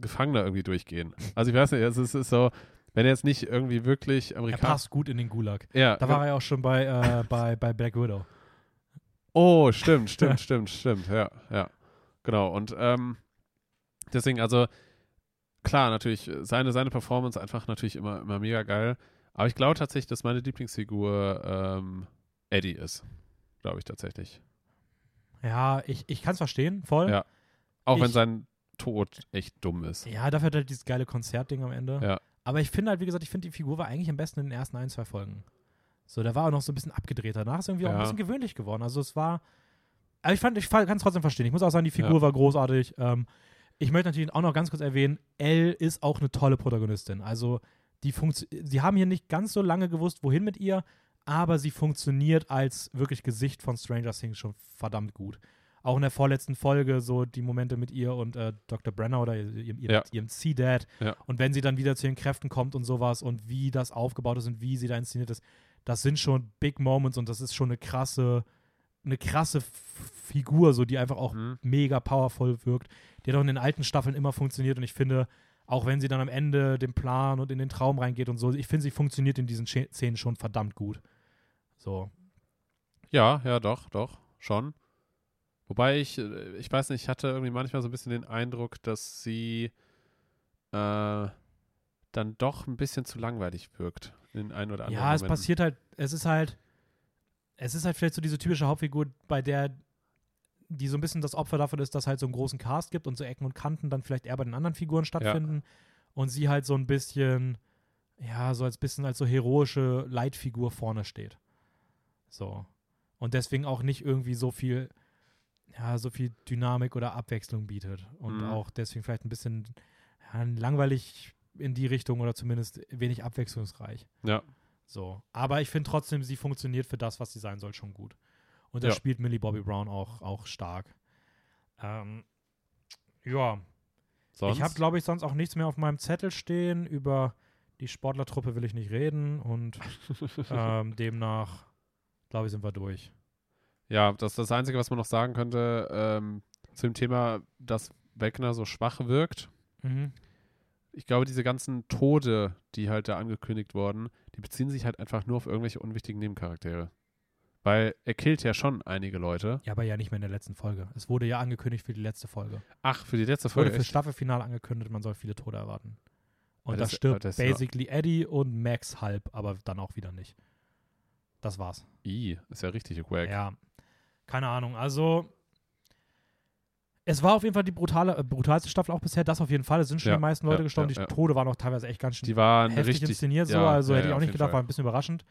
Gefangener irgendwie durchgehen. Also ich weiß nicht, es ist so, wenn er jetzt nicht irgendwie wirklich Er Amerikaner. passt gut in den Gulag. Ja, Da war er ja auch schon bei, äh, [laughs] bei, bei Black Widow. Oh, stimmt, stimmt, [laughs] stimmt, stimmt, ja, ja. Genau. Und ähm, deswegen, also klar, natürlich, seine, seine Performance einfach natürlich immer, immer mega geil. Aber ich glaube tatsächlich, dass meine Lieblingsfigur ähm, Eddie ist. Glaube ich tatsächlich. Ja, ich, ich kann es verstehen, voll. Ja. Auch wenn Ich- sein Tod echt dumm ist. Ja, dafür hat er dieses geile Konzertding am Ende. Ja. Aber ich finde halt, wie gesagt, ich finde die Figur war eigentlich am besten in den ersten ein, zwei Folgen. So, der war auch noch so ein bisschen abgedreht. Danach ist irgendwie auch ein Ja. bisschen gewöhnlich geworden. Also es war. Aber ich fand, ich kann es trotzdem verstehen. Ich muss auch sagen, die Figur Ja. war großartig. Ähm, ich möchte natürlich auch noch ganz kurz erwähnen, Elle ist auch eine tolle Protagonistin. Also die Funktio sie haben hier nicht ganz so lange gewusst, wohin mit ihr, aber sie funktioniert als wirklich Gesicht von Stranger Things schon verdammt gut. Auch in der vorletzten Folge so die Momente mit ihr und äh, Dr. Brenner oder ihrem, ihrem, Ja. ihrem C-Dad. Ja. Und wenn sie dann wieder zu ihren Kräften kommt und sowas und wie das aufgebaut ist und wie sie da inszeniert ist, das sind schon Big Moments und das ist schon eine krasse eine krasse Figur, so die einfach auch Mhm. mega powerful wirkt. Die hat auch in den alten Staffeln immer funktioniert und ich finde, auch wenn sie dann am Ende den Plan und in den Traum reingeht und so, ich finde, sie funktioniert in diesen Szenen schon verdammt gut. So. Ja, ja, doch, doch, schon. Wobei ich, äh, ich weiß nicht, ich hatte irgendwie manchmal so ein bisschen den Eindruck, dass sie äh, dann doch ein bisschen zu langweilig wirkt. In ein oder anderen Ja, es Momenten. passiert halt, es ist halt, es ist halt vielleicht so diese typische Hauptfigur, bei der die so ein bisschen das Opfer davon ist, dass halt so einen großen Cast gibt und so Ecken und Kanten dann vielleicht eher bei den anderen Figuren stattfinden und sie halt so ein bisschen, ja, so als bisschen als so heroische Leitfigur vorne steht. So. Und deswegen auch nicht irgendwie so viel, ja, so viel Dynamik oder Abwechslung bietet. Und Mhm. auch deswegen vielleicht ein bisschen ja, langweilig in die Richtung oder zumindest wenig abwechslungsreich. Ja, So. Aber ich finde trotzdem, sie funktioniert für das, was sie sein soll, schon gut. Und da Ja. spielt Millie Bobby Brown auch, auch stark. Ähm, ja, sonst. ich habe, glaube ich, sonst auch nichts mehr auf meinem Zettel stehen. Über die Sportlertruppe will ich nicht reden und [laughs] ähm, demnach, glaube ich, sind wir durch. ja, das ist das Einzige, was man noch sagen könnte ähm, zu dem Thema, dass Wegner so schwach wirkt. Mhm. Ich glaube, diese ganzen Tode, die halt da angekündigt wurden, die beziehen sich halt einfach nur auf irgendwelche unwichtigen Nebencharaktere. Weil er killt ja schon einige Leute. Ja, aber ja nicht mehr in der letzten Folge. Es wurde ja angekündigt für die letzte Folge. Ach, für die letzte Es wurde Folge. für echt? Staffelfinale angekündigt, man soll viele Tode erwarten. Und Ja, da das- stirbt das ist ja- basically Eddie und Max halb, aber dann auch wieder nicht. Das war's. I, ist ja richtig wack. Ja, keine Ahnung. Also, es war auf jeden Fall die brutale, äh, brutalste Staffel auch bisher. Das auf jeden Fall. Es sind schon Ja, die meisten Leute ja, gestorben. ja, die ja. Tode waren auch teilweise echt ganz schön Die waren heftig richtig inszeniert. So. ja, Also ja, hätte ich ja, auch auf nicht jeden gedacht, war Fall. ein bisschen überraschend.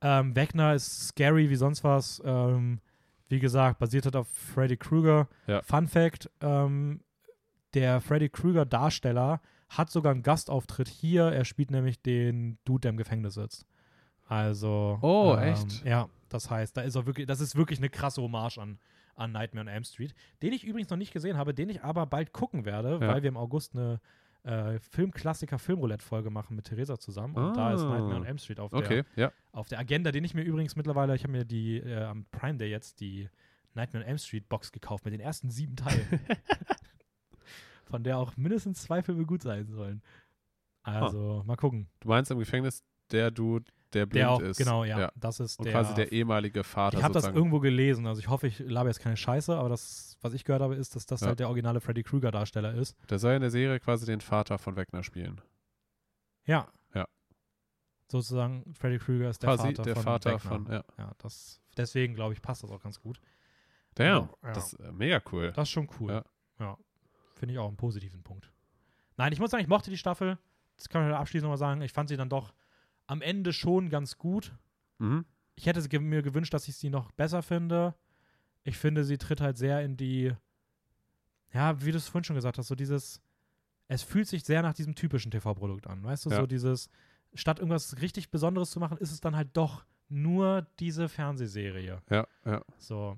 Ähm, Wegner ist scary wie sonst was. Ähm, wie gesagt, basiert hat auf Freddy Krueger. Ja. Fun Fact: ähm, Der Freddy Krueger-Darsteller hat sogar einen Gastauftritt hier. Er spielt nämlich den Dude, der im Gefängnis sitzt. Also. Oh, ähm, echt? Ja, das heißt, da ist auch wirklich, das ist wirklich eine krasse Hommage an, an Nightmare on Elm Street, den ich übrigens noch nicht gesehen habe, den ich aber bald gucken werde, Ja. weil wir im August eine äh, Filmklassiker Filmroulette-Folge machen mit Theresa zusammen. Und da ist Ah. Nightmare on Elm Street auf der Okay, ja. auf der Agenda, den ich mir übrigens mittlerweile, ich habe mir die äh, am Prime Day jetzt die Nightmare on Elm Street Box gekauft mit den ersten sieben Teilen. [laughs] Von der auch mindestens zwei Filme gut sein sollen. Also, mal gucken. Du meinst im Gefängnis der Dude, der blind Der auch, ist. genau, ja. Das ist Und der. quasi der ehemalige Vater ich habe das irgendwo gelesen, also ich hoffe, ich labe jetzt keine Scheiße, aber das, was ich gehört habe, ist, dass das Ja. halt der originale Freddy Krueger-Darsteller ist. Der soll in der Serie quasi den Vater von Wegner spielen. Ja. Ja. Sozusagen, Freddy Krueger ist der quasi Vater der von Vater Wegner. von, ja. Ja, das, deswegen glaube ich, passt das auch ganz gut. Damn, Ja. das ist äh, mega cool. Das ist schon cool. Ja. Ja. Finde ich auch einen positiven Punkt. Nein, ich muss sagen, ich mochte die Staffel. Das kann man abschließend nochmal sagen. Ich fand sie dann doch am Ende schon ganz gut. Mhm. Ich hätte mir gewünscht, dass ich sie noch besser finde. Ich finde, sie tritt halt sehr in die, ja, wie du es vorhin schon gesagt hast, so dieses, es fühlt sich sehr nach diesem typischen TV-Produkt an. Weißt du, Ja. so dieses, statt irgendwas richtig Besonderes zu machen, ist es dann halt doch nur diese Fernsehserie. Ja, ja. So,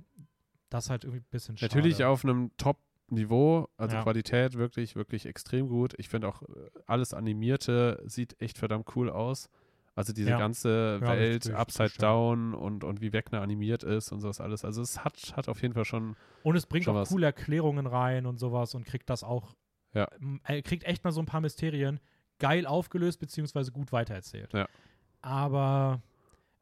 das ist halt irgendwie ein bisschen schade. Natürlich auf einem Top-Niveau, also Ja. Qualität wirklich, wirklich extrem gut. Ich finde auch äh, alles Animierte sieht echt verdammt cool aus. Also diese Ja. ganze Ja, Welt, richtig, Upside richtig. Down und, und wie Wegner animiert ist und sowas alles. Also es hat, hat auf jeden Fall schon, Und es bringt auch was. coole Erklärungen rein und sowas und kriegt das auch. Ja. Er kriegt echt mal so ein paar Mysterien geil aufgelöst, beziehungsweise gut weitererzählt. Ja. Aber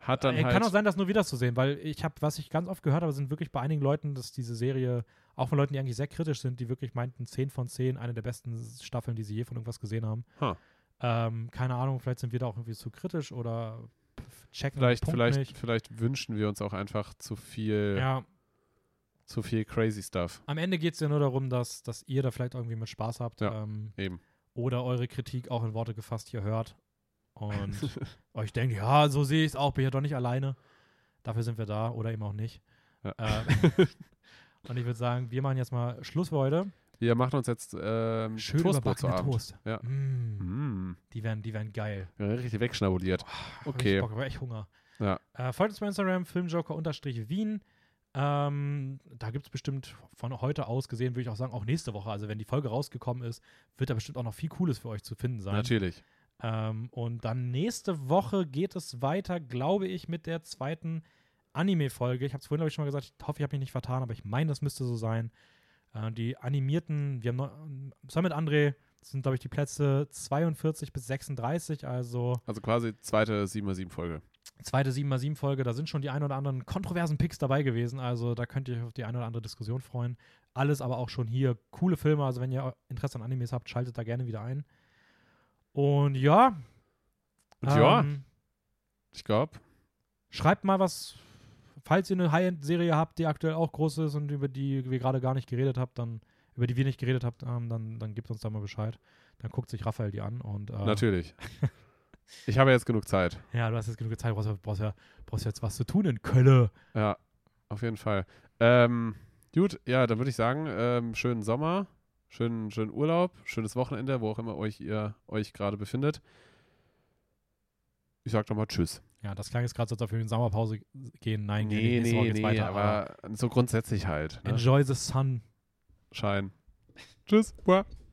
hat dann äh, halt, kann auch sein, das nur wieder zu sehen, weil ich habe, was ich ganz oft gehört habe, sind wirklich bei einigen Leuten, dass diese Serie, auch von Leuten, die eigentlich sehr kritisch sind, die wirklich meinten, 10 von 10, eine der besten Staffeln, die sie je von irgendwas gesehen haben. Huh. Ähm, keine Ahnung, vielleicht sind wir da auch irgendwie zu kritisch oder checken vielleicht, Punkt vielleicht, nicht. vielleicht wünschen wir uns auch einfach zu viel, Ja, zu viel crazy Stuff. am Ende geht es ja nur darum, dass, dass ihr da vielleicht irgendwie mit Spaß habt. Ja. Ähm, Eben. oder eure Kritik auch in Worte gefasst hier hört und [laughs] euch denkt, ja, so sehe ich es auch, bin ja doch nicht alleine. Dafür sind wir da oder eben auch nicht. Ja. Äh, [laughs] [laughs] und ich würde sagen, wir machen jetzt mal Schluss für heute. Wir machen uns jetzt ähm, Schön Toastbrot zu Abend. Toast. Ja. Mm, Mm, die werden, die werden geil. ja, richtig wegschnabuliert. Hab Okay. Ich Bock, aber echt Hunger. Ja. Äh, folgt uns bei Instagram, filmjoker-wien. Ähm, da gibt es bestimmt von heute aus gesehen, würde ich auch sagen, auch nächste Woche, also wenn die Folge rausgekommen ist, wird da bestimmt auch noch viel Cooles für euch zu finden sein. Natürlich. Ähm, und dann nächste Woche geht es weiter, glaube ich, mit der zweiten Anime-Folge. Ich habe es vorhin, glaube ich, schon mal gesagt. Ich hoffe, ich habe mich nicht vertan, aber ich meine, das müsste so sein. Äh, die animierten, wir haben noch, zusammen mit André sind, glaube ich, die Plätze 42 bis 36, also. Also quasi zweite 7x7-Folge. Zweite 7x7-Folge, da sind schon die ein oder anderen kontroversen Picks dabei gewesen, also da könnt ihr euch auf die eine oder andere Diskussion freuen. Alles aber auch schon hier coole Filme, also wenn ihr Interesse an Animes habt, schaltet da gerne wieder ein. Und ja. Und ja, ähm, ich glaube. Schreibt mal was, falls ihr eine High-End-Serie habt, die aktuell auch groß ist und über die wir gerade gar nicht geredet habt, dann über die wir nicht geredet haben, dann, dann gebt uns da mal Bescheid. Dann guckt sich Raphael die an und äh, Natürlich. [laughs] ich habe jetzt genug Zeit. Ja, du hast jetzt genug Zeit, brauchst, brauchst, ja, brauchst jetzt was zu tun in Köln. Ja, auf jeden Fall. Ähm, gut, ja, dann würde ich sagen, ähm, schönen Sommer, schönen, schönen Urlaub, schönes Wochenende, wo auch immer euch ihr euch gerade befindet. Ich sag doch mal Tschüss. Ja, das klang jetzt gerade so, als ob wir in Sommerpause gehen. Nein, nee, nee, nee, weiter, aber so grundsätzlich halt. Ne? Enjoy the sun. Schein. Tschüss. Bye.